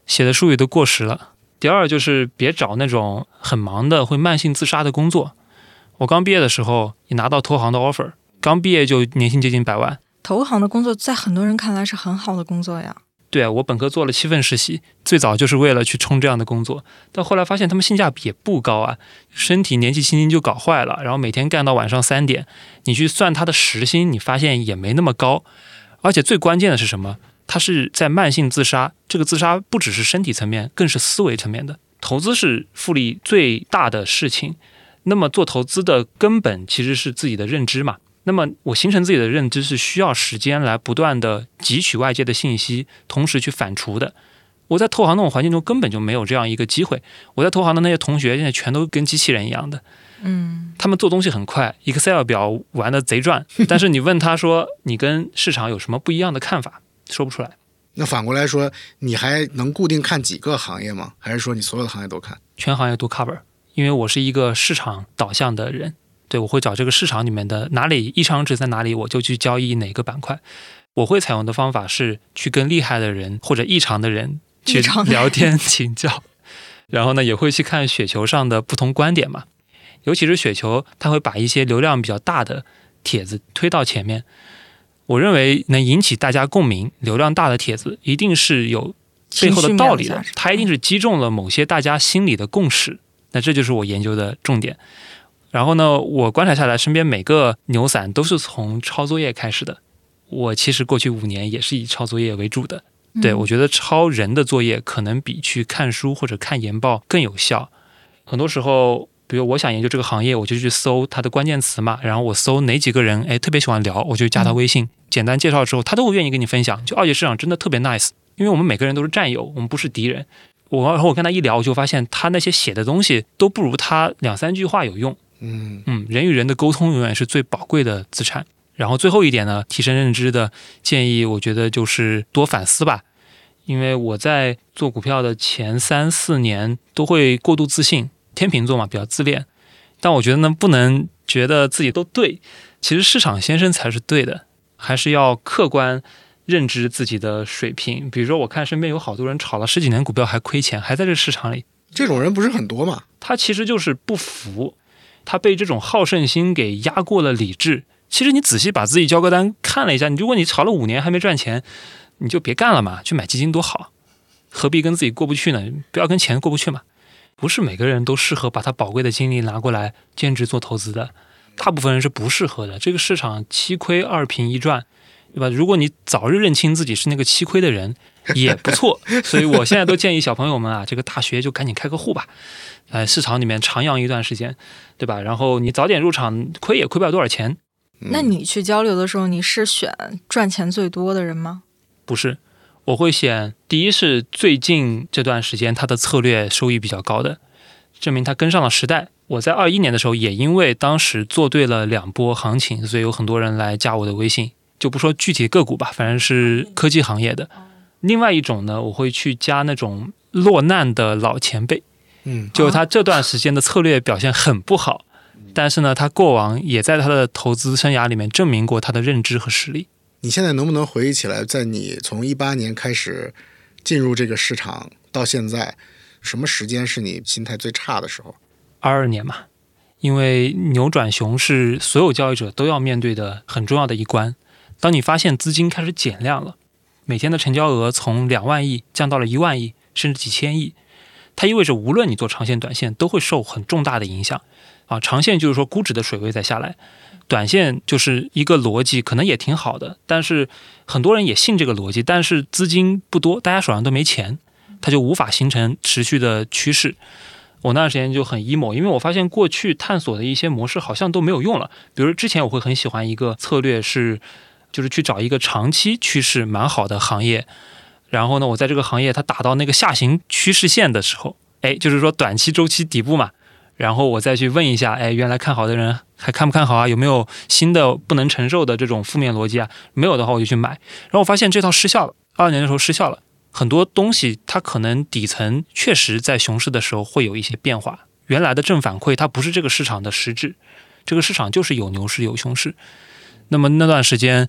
写的书也都过时了。第二就是别找那种很忙的会慢性自杀的工作。我刚毕业的时候也拿到投行的 offer，刚毕业就年薪接近百万。投行的工作在很多人看来是很好的工作呀。对啊，我本科做了七份实习，最早就是为了去冲这样的工作，但后来发现他们性价比也不高啊，身体年纪轻轻就搞坏了，然后每天干到晚上三点，你去算他的时薪，你发现也没那么高，而且最关键的是什么？他是在慢性自杀，这个自杀不只是身体层面，更是思维层面的。投资是复利最大的事情，那么做投资的根本其实是自己的认知嘛。那么我形成自己的认知是需要时间来不断的汲取外界的信息，同时去反刍的。我在投行那种环境中根本就没有这样一个机会。我在投行的那些同学现在全都跟机器人一样的，嗯，他们做东西很快，Excel 表玩的贼转，但是你问他说你跟市场有什么不一样的看法？说不出来，那反过来说，你还能固定看几个行业吗？还是说你所有的行业都看？全行业都 cover，因为我是一个市场导向的人，对我会找这个市场里面的哪里异常值在哪里，我就去交易哪个板块。我会采用的方法是去跟厉害的人或者异常的人去聊天请教，[LAUGHS] 然后呢也会去看雪球上的不同观点嘛，尤其是雪球，它会把一些流量比较大的帖子推到前面。我认为能引起大家共鸣、流量大的帖子，一定是有背后的道理的。它一定是击中了某些大家心里的共识。那这就是我研究的重点。然后呢，我观察下来，身边每个牛散都是从抄作业开始的。我其实过去五年也是以抄作业为主的。对我觉得抄人的作业可能比去看书或者看研报更有效。很多时候。比如我想研究这个行业，我就去搜它的关键词嘛，然后我搜哪几个人，哎，特别喜欢聊，我就加他微信，简单介绍之后，他都会愿意跟你分享。就二级市场真的特别 nice，因为我们每个人都是战友，我们不是敌人。我然后我跟他一聊，我就发现他那些写的东西都不如他两三句话有用。嗯嗯，人与人的沟通永远是最宝贵的资产。然后最后一点呢，提升认知的建议，我觉得就是多反思吧，因为我在做股票的前三四年都会过度自信。天秤座嘛，比较自恋，但我觉得呢，不能觉得自己都对。其实市场先生才是对的，还是要客观认知自己的水平。比如说，我看身边有好多人炒了十几年股票还亏钱，还在这市场里，这种人不是很多嘛？他其实就是不服，他被这种好胜心给压过了理智。其实你仔细把自己交割单看了一下，你如果你炒了五年还没赚钱，你就别干了嘛，去买基金多好，何必跟自己过不去呢？不要跟钱过不去嘛。不是每个人都适合把他宝贵的精力拿过来兼职做投资的，大部分人是不适合的。这个市场七亏二平一赚，对吧？如果你早日认清自己是那个七亏的人，[LAUGHS] 也不错。所以我现在都建议小朋友们啊，这个大学就赶紧开个户吧，呃，市场里面徜徉一段时间，对吧？然后你早点入场，亏也亏不了多少钱。那你去交流的时候，你是选赚钱最多的人吗？不是。我会选第一是最近这段时间它的策略收益比较高的，证明它跟上了时代。我在二一年的时候也因为当时做对了两波行情，所以有很多人来加我的微信，就不说具体个股吧，反正是科技行业的。另外一种呢，我会去加那种落难的老前辈，嗯，就他这段时间的策略表现很不好，但是呢，他过往也在他的投资生涯里面证明过他的认知和实力。你现在能不能回忆起来，在你从一八年开始进入这个市场到现在，什么时间是你心态最差的时候？二二年嘛，因为扭转熊是所有交易者都要面对的很重要的一关。当你发现资金开始减量了，每天的成交额从两万亿降到了一万亿，甚至几千亿，它意味着无论你做长线、短线，都会受很重大的影响。啊，长线就是说估值的水位在下来。短线就是一个逻辑，可能也挺好的，但是很多人也信这个逻辑，但是资金不多，大家手上都没钱，它就无法形成持续的趋势。我那段时间就很 emo，因为我发现过去探索的一些模式好像都没有用了。比如之前我会很喜欢一个策略是，就是去找一个长期趋势蛮好的行业，然后呢，我在这个行业它打到那个下行趋势线的时候，哎，就是说短期周期底部嘛。然后我再去问一下，哎，原来看好的人还看不看好啊？有没有新的不能承受的这种负面逻辑啊？没有的话，我就去买。然后我发现这套失效了，二二年的时候失效了。很多东西它可能底层确实在熊市的时候会有一些变化，原来的正反馈它不是这个市场的实质，这个市场就是有牛市有熊市。那么那段时间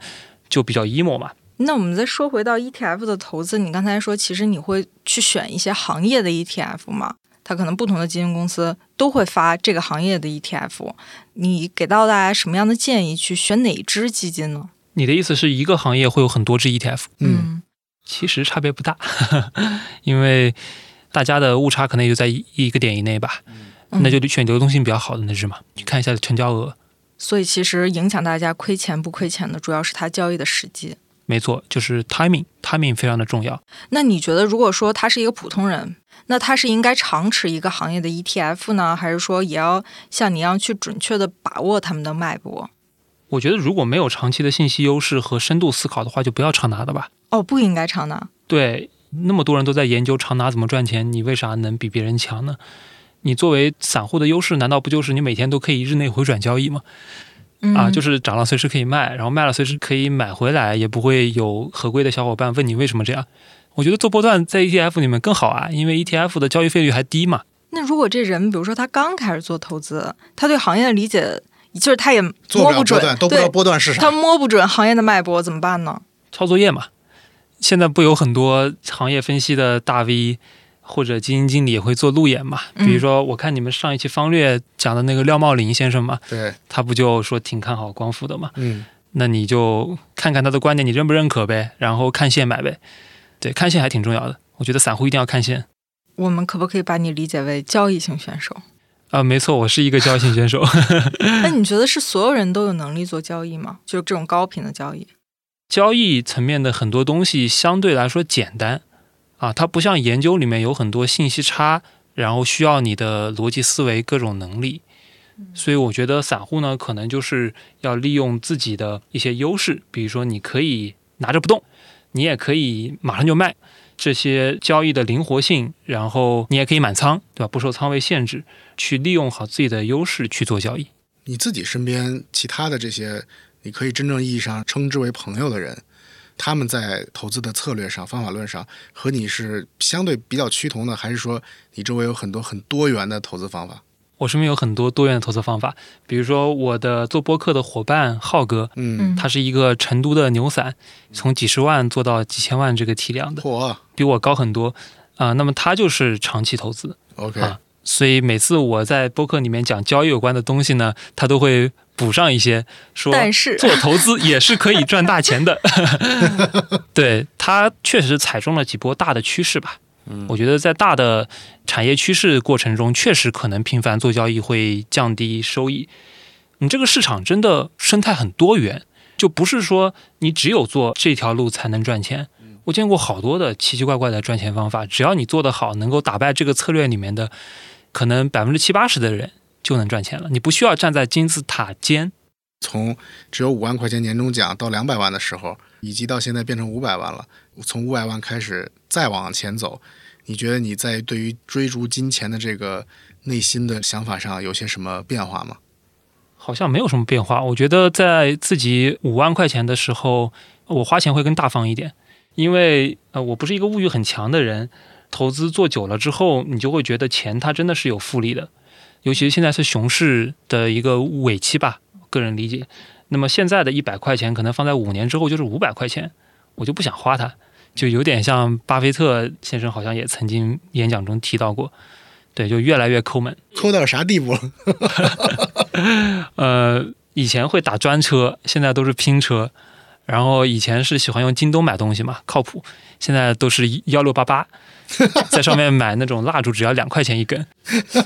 就比较 emo 嘛。那我们再说回到 ETF 的投资，你刚才说其实你会去选一些行业的 ETF 吗？它可能不同的基金公司都会发这个行业的 ETF，你给到大家什么样的建议去选哪只基金呢？你的意思是一个行业会有很多只 ETF？嗯，其实差别不大，[LAUGHS] 因为大家的误差可能也就在一个点以内吧。那就选流动性比较好的那只嘛，去看一下成交额。所以其实影响大家亏钱不亏钱的，主要是它交易的时机。没错，就是 timing，timing 非常的重要。那你觉得，如果说他是一个普通人？那他是应该长持一个行业的 ETF 呢，还是说也要像你一样去准确的把握他们的脉搏？我觉得如果没有长期的信息优势和深度思考的话，就不要长拿的吧。哦，不应该长拿。对，那么多人都在研究长拿怎么赚钱，你为啥能比别人强呢？你作为散户的优势，难道不就是你每天都可以日内回转交易吗？啊，就是涨了随时可以卖，然后卖了随时可以买回来，也不会有合规的小伙伴问你为什么这样。我觉得做波段在 ETF 里面更好啊，因为 ETF 的交易费率还低嘛。那如果这人，比如说他刚开始做投资，他对行业的理解就是他也摸不准，不都不知道波段是啥，他摸不准行业的脉搏怎么办呢？抄作业嘛。现在不有很多行业分析的大 V 或者基金经理也会做路演嘛？比如说，我看你们上一期方略讲的那个廖茂林先生嘛，对，他不就说挺看好光伏的嘛？嗯，那你就看看他的观点，你认不认可呗？然后看线买呗。对，看线还挺重要的。我觉得散户一定要看线。我们可不可以把你理解为交易型选手？啊，没错，我是一个交易型选手。[LAUGHS] 那你觉得是所有人都有能力做交易吗？就这种高频的交易？交易层面的很多东西相对来说简单啊，它不像研究里面有很多信息差，然后需要你的逻辑思维各种能力。所以我觉得散户呢，可能就是要利用自己的一些优势，比如说你可以拿着不动，你也可以马上就卖。这些交易的灵活性，然后你也可以满仓，对吧？不受仓位限制，去利用好自己的优势去做交易。你自己身边其他的这些，你可以真正意义上称之为朋友的人，他们在投资的策略上、方法论上和你是相对比较趋同的，还是说你周围有很多很多元的投资方法？我身边有很多多元的投资方法，比如说我的做播客的伙伴浩哥，嗯，他是一个成都的牛散，从几十万做到几千万这个体量的，比我高很多啊。那么他就是长期投资，OK 啊。所以每次我在播客里面讲交易有关的东西呢，他都会补上一些，说但是做投资也是可以赚大钱的。[LAUGHS] 对他确实踩中了几波大的趋势吧。我觉得在大的产业趋势过程中，确实可能频繁做交易会降低收益。你这个市场真的生态很多元，就不是说你只有做这条路才能赚钱。我见过好多的奇奇怪怪的赚钱方法，只要你做得好，能够打败这个策略里面的可能百分之七八十的人，就能赚钱了。你不需要站在金字塔尖。从只有五万块钱年终奖到两百万的时候，以及到现在变成五百万了，从五百万开始再往前走。你觉得你在对于追逐金钱的这个内心的想法上有些什么变化吗？好像没有什么变化。我觉得在自己五万块钱的时候，我花钱会更大方一点，因为呃，我不是一个物欲很强的人。投资做久了之后，你就会觉得钱它真的是有复利的，尤其是现在是熊市的一个尾期吧，个人理解。那么现在的一百块钱，可能放在五年之后就是五百块钱，我就不想花它。就有点像巴菲特先生，好像也曾经演讲中提到过，对，就越来越抠门，抠到啥地步了？[LAUGHS] 呃，以前会打专车，现在都是拼车，然后以前是喜欢用京东买东西嘛，靠谱，现在都是幺六八八。[LAUGHS] 在上面买那种蜡烛只要两块钱一根，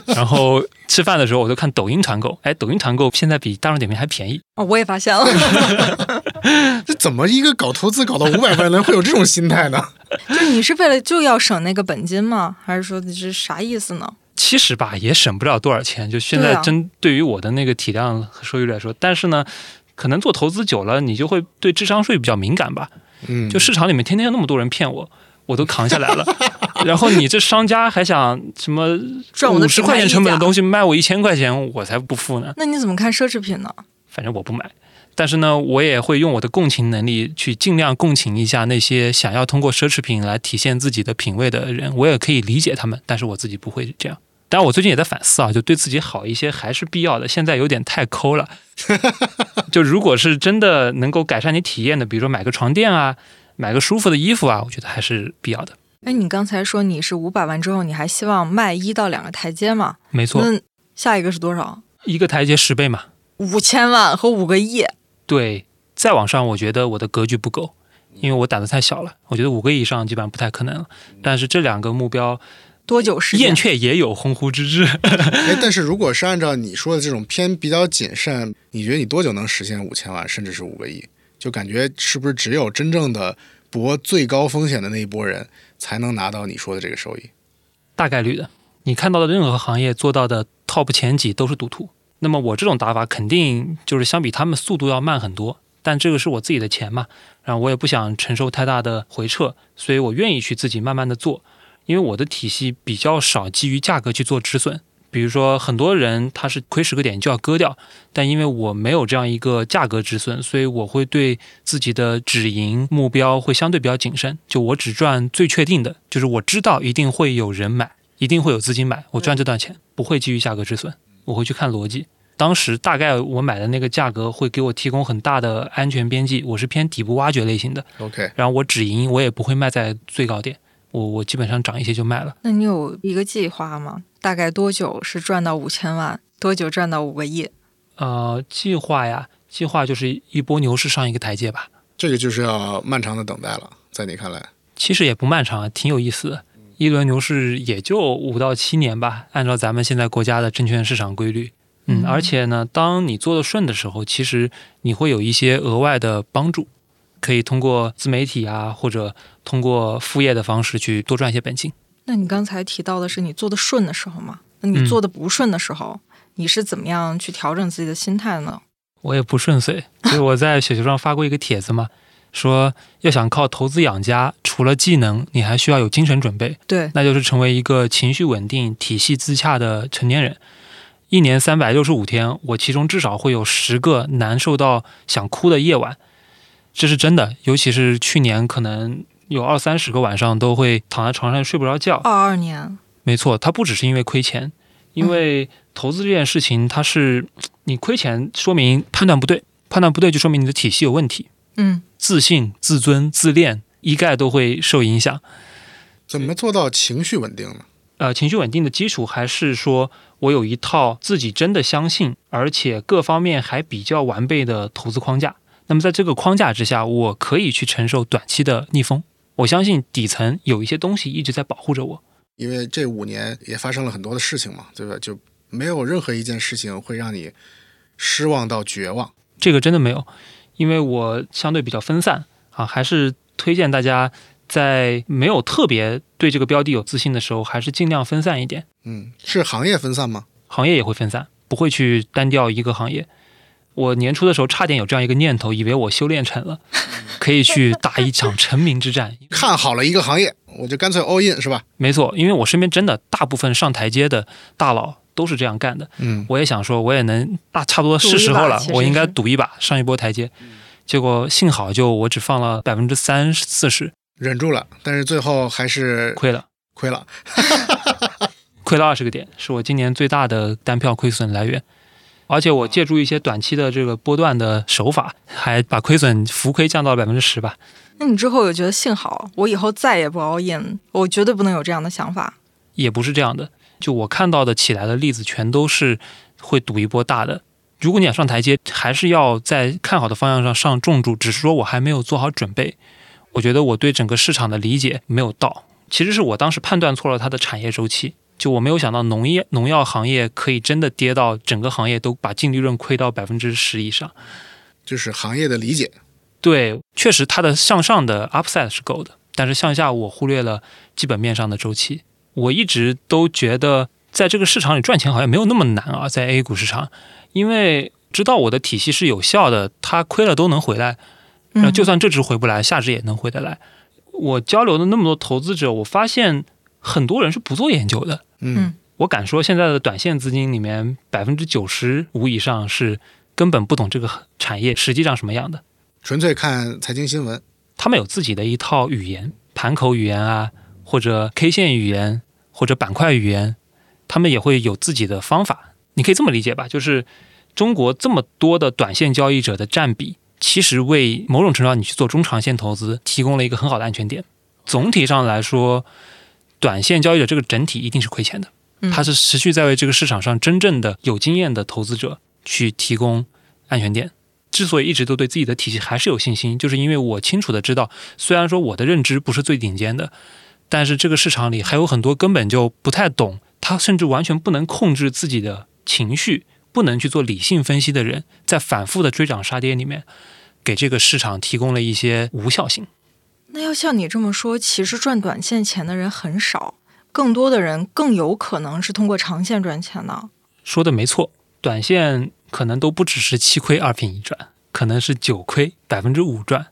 然后吃饭的时候我都看抖音团购，哎，抖音团购现在比大众点评还便宜哦，我也发现了。[LAUGHS] 这怎么一个搞投资搞到五百万人会有这种心态呢？[LAUGHS] 就你是为了就要省那个本金吗？还是说你是啥意思呢？其实吧，也省不了多少钱。就现在针对于我的那个体量和收益率来说，但是呢，可能做投资久了，你就会对智商税比较敏感吧。嗯，就市场里面天天有那么多人骗我。我都扛下来了，[LAUGHS] 然后你这商家还想什么赚五十块钱成本的东西卖我一千块钱，我才不付呢。那你怎么看奢侈品呢？反正我不买，但是呢，我也会用我的共情能力去尽量共情一下那些想要通过奢侈品来体现自己的品味的人。我也可以理解他们，但是我自己不会这样。但我最近也在反思啊，就对自己好一些还是必要的。现在有点太抠了，[LAUGHS] 就如果是真的能够改善你体验的，比如说买个床垫啊。买个舒服的衣服啊，我觉得还是必要的。哎，你刚才说你是五百万之后，你还希望迈一到两个台阶吗？没错。那下一个是多少？一个台阶十倍嘛？五千万和五个亿。对，再往上，我觉得我的格局不够，因为我胆子太小了。我觉得五个亿以上基本上不太可能了。但是这两个目标多久？燕雀也有鸿鹄之志。[LAUGHS] 哎，但是如果是按照你说的这种偏比较谨慎，你觉得你多久能实现五千万，甚至是五个亿？就感觉是不是只有真正的博最高风险的那一波人才能拿到你说的这个收益？大概率的，你看到的任何行业做到的 top 前几都是赌徒。那么我这种打法肯定就是相比他们速度要慢很多，但这个是我自己的钱嘛，然后我也不想承受太大的回撤，所以我愿意去自己慢慢的做，因为我的体系比较少基于价格去做止损，比如说，很多人他是亏十个点就要割掉，但因为我没有这样一个价格止损，所以我会对自己的止盈目标会相对比较谨慎。就我只赚最确定的，就是我知道一定会有人买，一定会有资金买，我赚这段钱不会基于价格止损，我会去看逻辑。当时大概我买的那个价格会给我提供很大的安全边际，我是偏底部挖掘类型的。OK，然后我止盈，我也不会卖在最高点，我我基本上涨一些就卖了。那你有一个计划吗？大概多久是赚到五千万？多久赚到五个亿？呃，计划呀，计划就是一波牛市上一个台阶吧。这个就是要漫长的等待了，在你看来，其实也不漫长，挺有意思的。一轮牛市也就五到七年吧，按照咱们现在国家的证券市场规律。嗯，嗯而且呢，当你做的顺的时候，其实你会有一些额外的帮助，可以通过自媒体啊，或者通过副业的方式去多赚一些本金。那你刚才提到的是你做的顺的时候吗？那你嗯做的不顺的时候，你是怎么样去调整自己的心态呢？我也不顺遂，所以我在雪球上发过一个帖子嘛，[LAUGHS] 说要想靠投资养家，除了技能，你还需要有精神准备，对，那就是成为一个情绪稳定、体系自洽的成年人。一年三百六十五天，我其中至少会有十个难受到想哭的夜晚，这是真的。尤其是去年，可能有二三十个晚上都会躺在床上睡不着觉。二二年，没错，它不只是因为亏钱，因为投资这件事情，它是你亏钱，说明判断不对，判断不对就说明你的体系有问题，嗯，自信、自尊、自恋一概都会受影响。怎么做到情绪稳定呢？呃，情绪稳定的基础还是说我有一套自己真的相信，而且各方面还比较完备的投资框架。那么在这个框架之下，我可以去承受短期的逆风。我相信底层有一些东西一直在保护着我。因为这五年也发生了很多的事情嘛，对吧？就没有任何一件事情会让你失望到绝望。这个真的没有，因为我相对比较分散啊，还是推荐大家在没有特别对这个标的有自信的时候，还是尽量分散一点。嗯，是行业分散吗？行业也会分散，不会去单调一个行业。我年初的时候差点有这样一个念头，以为我修炼成了，[LAUGHS] 可以去打一场成名之战。看好了一个行业，我就干脆 all in 是吧？没错，因为我身边真的大部分上台阶的大佬都是这样干的。嗯，我也想说，我也能，大差不多是时候了我应该赌一把，上一波台阶。结果幸好就我只放了百分之三四十，忍住了，但是最后还是亏了，亏了。[LAUGHS] 亏了二十个点，是我今年最大的单票亏损来源。而且我借助一些短期的这个波段的手法，还把亏损浮亏降到了百分之十吧。那你之后有觉得幸好我以后再也不熬夜我绝对不能有这样的想法。也不是这样的，就我看到的起来的例子，全都是会赌一波大的。如果你想上台阶，还是要在看好的方向上上重注，只是说我还没有做好准备。我觉得我对整个市场的理解没有到，其实是我当时判断错了它的产业周期。就我没有想到农业农药行业可以真的跌到整个行业都把净利润亏到百分之十以上。就是行业的理解。对，确实它的向上的 upside 是够的，但是向下我忽略了基本面上的周期。我一直都觉得在这个市场里赚钱好像没有那么难啊，在 A 股市场，因为知道我的体系是有效的，它亏了都能回来，然后就算这只回不来，下只也能回得来。我交流的那么多投资者，我发现很多人是不做研究的。嗯，我敢说，现在的短线资金里面，百分之九十五以上是根本不懂这个产业实际上什么样的。纯粹看财经新闻。他们有自己的一套语言，盘口语言啊，或者 K 线语言，或者板块语言，他们也会有自己的方法。你可以这么理解吧，就是中国这么多的短线交易者的占比，其实为某种程度上你去做中长线投资提供了一个很好的安全点。总体上来说，短线交易者这个整体一定是亏钱的，嗯它是持续在为这个市场上真正的有经验的投资者去提供安全点。之所以一直都对自己的体系还是有信心，就是因为我清楚的知道，虽然说我的认知不是最顶尖的，但是这个市场里还有很多根本就不太懂，他甚至完全不能控制自己的情绪，不能去做理性分析的人，在反复的追涨杀跌里面，给这个市场提供了一些无效性。那要像你这么说，其实赚短线钱的人很少，更多的人更有可能是通过长线赚钱的。说的没错，短线可能都不只是七亏二平一赚，可能是九亏百分之五赚，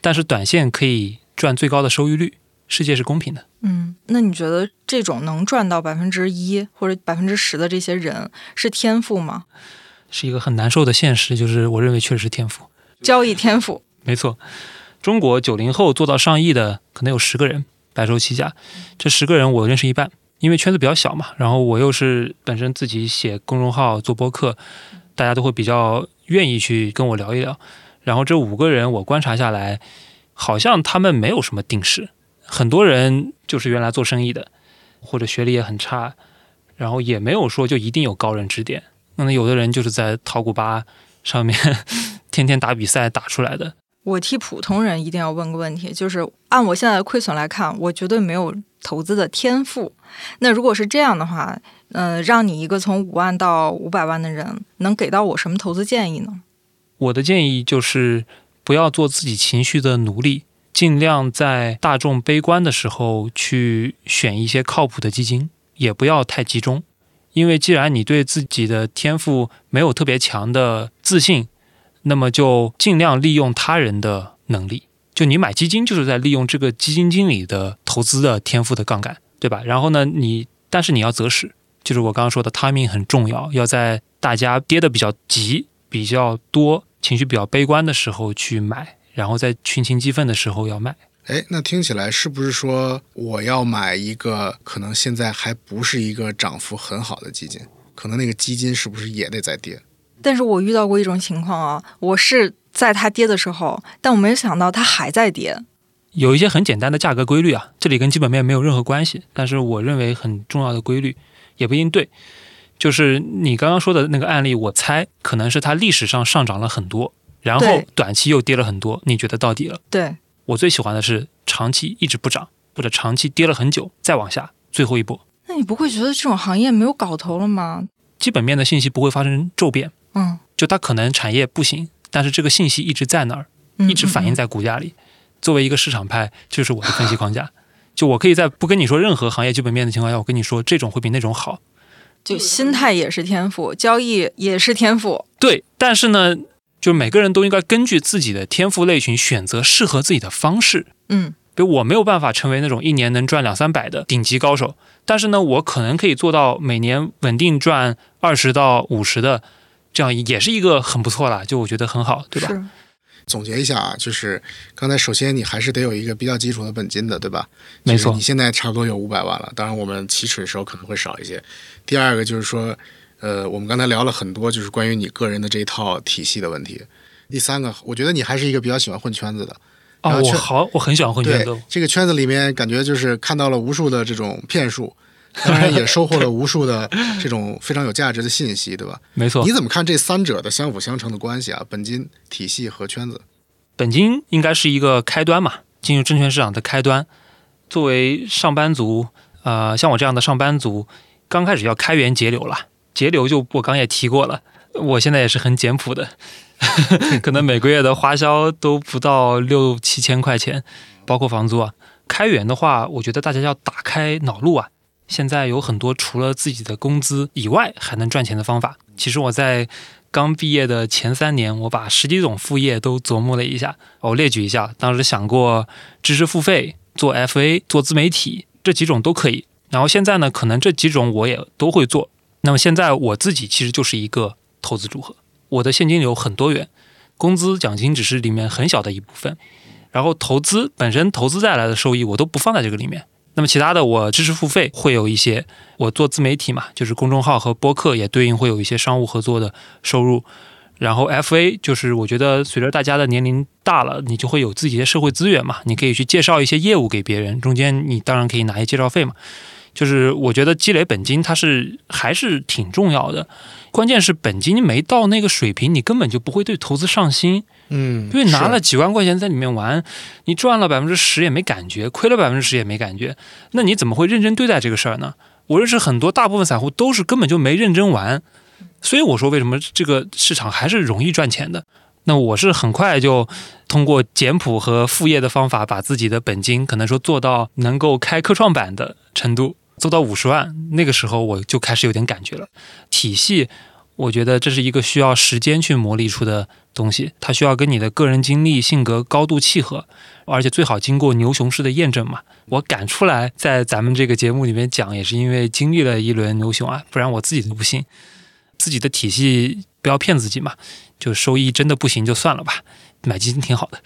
但是短线可以赚最高的收益率，世界是公平的。嗯，那你觉得这种能赚到百分之一或者百分之十的这些人是天赋吗？是一个很难受的现实，就是我认为确实是天赋，交易天赋。没错，中国九零后做到上亿的可能有十个人，白手起家，这十个人我认识一半，因为圈子比较小嘛，然后我又是本身自己写公众号做播客，大家都会比较愿意去跟我聊一聊。然后这五个人我观察下来，好像他们没有什么定式。很多人就是原来做生意的，或者学历也很差，然后也没有说就一定有高人指点。那有的人就是在淘股吧上面 [LAUGHS] 天天打比赛打出来的。我替普通人一定要问个问题，就是按我现在的亏损来看，我绝对没有投资的天赋。那如果是这样的话，嗯，让你一个从五万到五百万的人，能给到我什么投资建议呢？我的建议就是不要做自己情绪的奴隶。尽量在大众悲观的时候去选一些靠谱的基金，也不要太集中，因为既然你对自己的天赋没有特别强的自信，那么就尽量利用他人的能力。就你买基金就是在利用这个基金经理的投资的天赋的杠杆，对吧？然后呢，你但是你要择时，就是我刚刚说的 timing 很重要，要在大家跌的比较急、比较多、情绪比较悲观的时候去买。然后在群情激愤的时候要卖，哎，那听起来是不是说我要买一个可能现在还不是一个涨幅很好的基金？可能那个基金是不是也得在跌？但是我遇到过一种情况啊，我是在它跌的时候，但我没有想到它还在跌。有一些很简单的价格规律啊，这里跟基本面没有任何关系，但是我认为很重要的规律也不一定对。就是你刚刚说的那个案例，我猜可能是它历史上上涨了很多。然后短期又跌了很多，你觉得到底了？对我最喜欢的是长期一直不涨，或者长期跌了很久再往下，最后一波。那你不会觉得这种行业没有搞头了吗？基本面的信息不会发生骤变，嗯，就它可能产业不行，但是这个信息一直在那儿，一直反映在股价里。作为一个市场派，就是我的分析框架。就我可以在不跟你说任何行业基本面的情况下，我跟你说这种会比那种好。就心态也是天赋，交易也是天赋。对，但是呢？就每个人都应该根据自己的天赋类群选择适合自己的方式。嗯，比如我没有办法成为那种一年能赚两三百的顶级高手，但是呢，我可能可以做到每年稳定赚二十到五十的，这样也是一个很不错了。就我觉得很好，对吧？总结一下啊，就是刚才首先你还是得有一个比较基础的本金的，对吧？没错。你现在差不多有五百万了，当然我们起始的时候可能会少一些。第二个就是说。呃，我们刚才聊了很多，就是关于你个人的这一套体系的问题。第三个，我觉得你还是一个比较喜欢混圈子的。啊，我好，我很喜欢混圈子。这个圈子里面，感觉就是看到了无数的这种骗术，当然也收获了无数的这种非常有价值的信息，对吧？没错。你怎么看这三者的相辅相成的关系啊？本金体系和圈子。本金应该是一个开端嘛，进入证券市场的开端。作为上班族，呃，像我这样的上班族，刚开始要开源节流了。节流就我刚也提过了，我现在也是很简朴的，[LAUGHS] 可能每个月的花销都不到六七千块钱，包括房租啊。开源的话，我觉得大家要打开脑路啊。现在有很多除了自己的工资以外还能赚钱的方法。其实我在刚毕业的前三年，我把十几种副业都琢磨了一下，我列举一下。当时想过知识付费、做 FA、做自媒体这几种都可以。然后现在呢，可能这几种我也都会做。那么现在我自己其实就是一个投资组合，我的现金流很多元，工资奖金只是里面很小的一部分，然后投资本身投资带来的收益我都不放在这个里面。那么其他的我知识付费会有一些，我做自媒体嘛，就是公众号和播客也对应会有一些商务合作的收入，然后 FA 就是我觉得随着大家的年龄大了，你就会有自己的社会资源嘛，你可以去介绍一些业务给别人，中间你当然可以拿一些介绍费嘛。就是我觉得积累本金它是还是挺重要的，关键是本金没到那个水平，你根本就不会对投资上心。嗯，因为拿了几万块钱在里面玩，你赚了百分之十也没感觉，亏了百分之十也没感觉，那你怎么会认真对待这个事儿呢？我认识很多大部分散户都是根本就没认真玩，所以我说为什么这个市场还是容易赚钱的？那我是很快就通过简朴和副业的方法，把自己的本金可能说做到能够开科创板的程度。做到五十万，那个时候我就开始有点感觉了。体系，我觉得这是一个需要时间去磨砺出的东西，它需要跟你的个人经历、性格高度契合，而且最好经过牛熊市的验证嘛。我敢出来在咱们这个节目里面讲，也是因为经历了一轮牛熊啊，不然我自己都不信。自己的体系不要骗自己嘛，就收益真的不行就算了吧，买基金挺好的。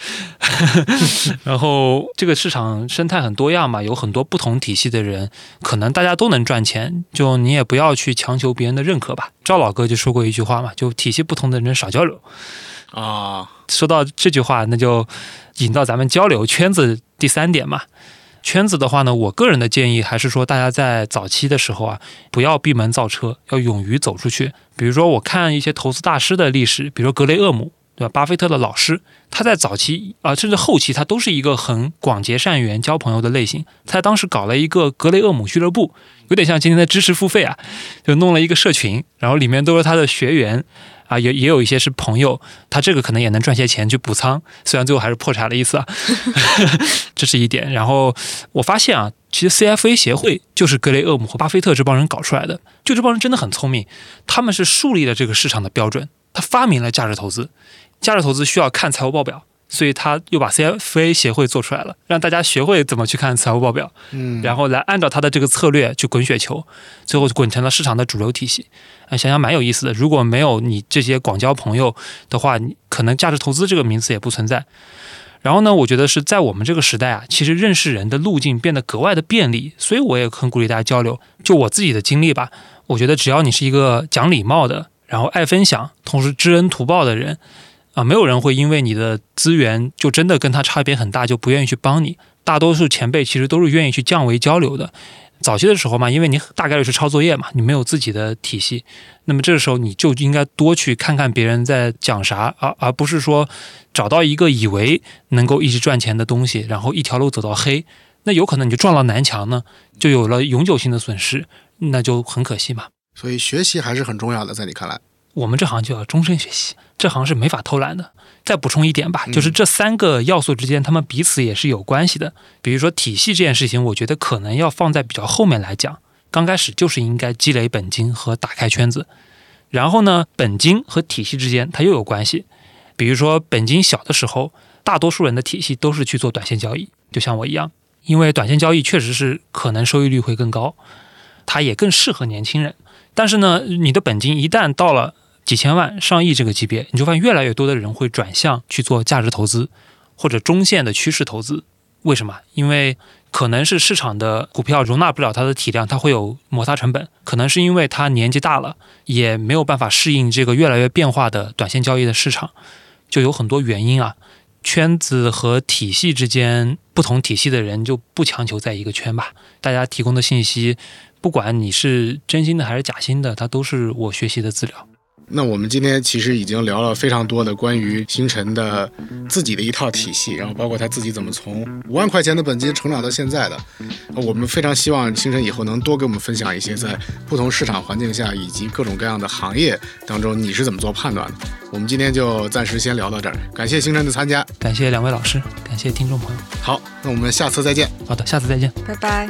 [LAUGHS] 然后这个市场生态很多样嘛，有很多不同体系的人，可能大家都能赚钱，就你也不要去强求别人的认可吧。赵老哥就说过一句话嘛，就体系不同的人少交流啊。说到这句话，那就引到咱们交流圈子第三点嘛。圈子的话呢，我个人的建议还是说，大家在早期的时候啊，不要闭门造车，要勇于走出去。比如说，我看一些投资大师的历史，比如格雷厄姆，对吧？巴菲特的老师，他在早期啊，甚至后期，他都是一个很广结善缘、交朋友的类型。他当时搞了一个格雷厄姆俱乐部，有点像今天的知识付费啊，就弄了一个社群，然后里面都是他的学员。啊，也也有一些是朋友，他这个可能也能赚些钱去补仓，虽然最后还是破产了一次啊，[LAUGHS] 这是一点。然后我发现啊，其实 CFA 协会就是格雷厄姆和巴菲特这帮人搞出来的，就这帮人真的很聪明，他们是树立了这个市场的标准，他发明了价值投资，价值投资需要看财务报表。所以他又把 CFA 协会做出来了，让大家学会怎么去看财务报表，嗯，然后来按照他的这个策略去滚雪球，最后滚成了市场的主流体系。啊，想想蛮有意思的。如果没有你这些广交朋友的话，你可能价值投资这个名词也不存在。然后呢，我觉得是在我们这个时代啊，其实认识人的路径变得格外的便利，所以我也很鼓励大家交流。就我自己的经历吧，我觉得只要你是一个讲礼貌的，然后爱分享，同时知恩图报的人。啊，没有人会因为你的资源就真的跟他差别很大就不愿意去帮你。大多数前辈其实都是愿意去降维交流的。早期的时候嘛，因为你大概率是抄作业嘛，你没有自己的体系，那么这时候你就应该多去看看别人在讲啥，而而不是说找到一个以为能够一直赚钱的东西，然后一条路走到黑，那有可能你就撞了南墙呢，就有了永久性的损失，那就很可惜嘛。所以学习还是很重要的，在你看来。我们这行就要终身学习，这行是没法偷懒的。再补充一点吧，就是这三个要素之间，他们彼此也是有关系的。比如说体系这件事情，我觉得可能要放在比较后面来讲。刚开始就是应该积累本金和打开圈子，然后呢，本金和体系之间它又有关系。比如说本金小的时候，大多数人的体系都是去做短线交易，就像我一样，因为短线交易确实是可能收益率会更高，它也更适合年轻人。但是呢，你的本金一旦到了几千万、上亿这个级别，你就发现越来越多的人会转向去做价值投资或者中线的趋势投资。为什么？因为可能是市场的股票容纳不了它的体量，它会有摩擦成本；可能是因为它年纪大了，也没有办法适应这个越来越变化的短线交易的市场，就有很多原因啊。圈子和体系之间，不同体系的人就不强求在一个圈吧。大家提供的信息，不管你是真心的还是假心的，它都是我学习的资料。那我们今天其实已经聊了非常多的关于星辰的自己的一套体系，然后包括他自己怎么从五万块钱的本金成长到现在的。我们非常希望星辰以后能多给我们分享一些在不同市场环境下以及各种各样的行业当中你是怎么做判断的。我们今天就暂时先聊到这儿，感谢星辰的参加，感谢两位老师，感谢听众朋友。好，那我们下次再见。好的，下次再见，拜拜。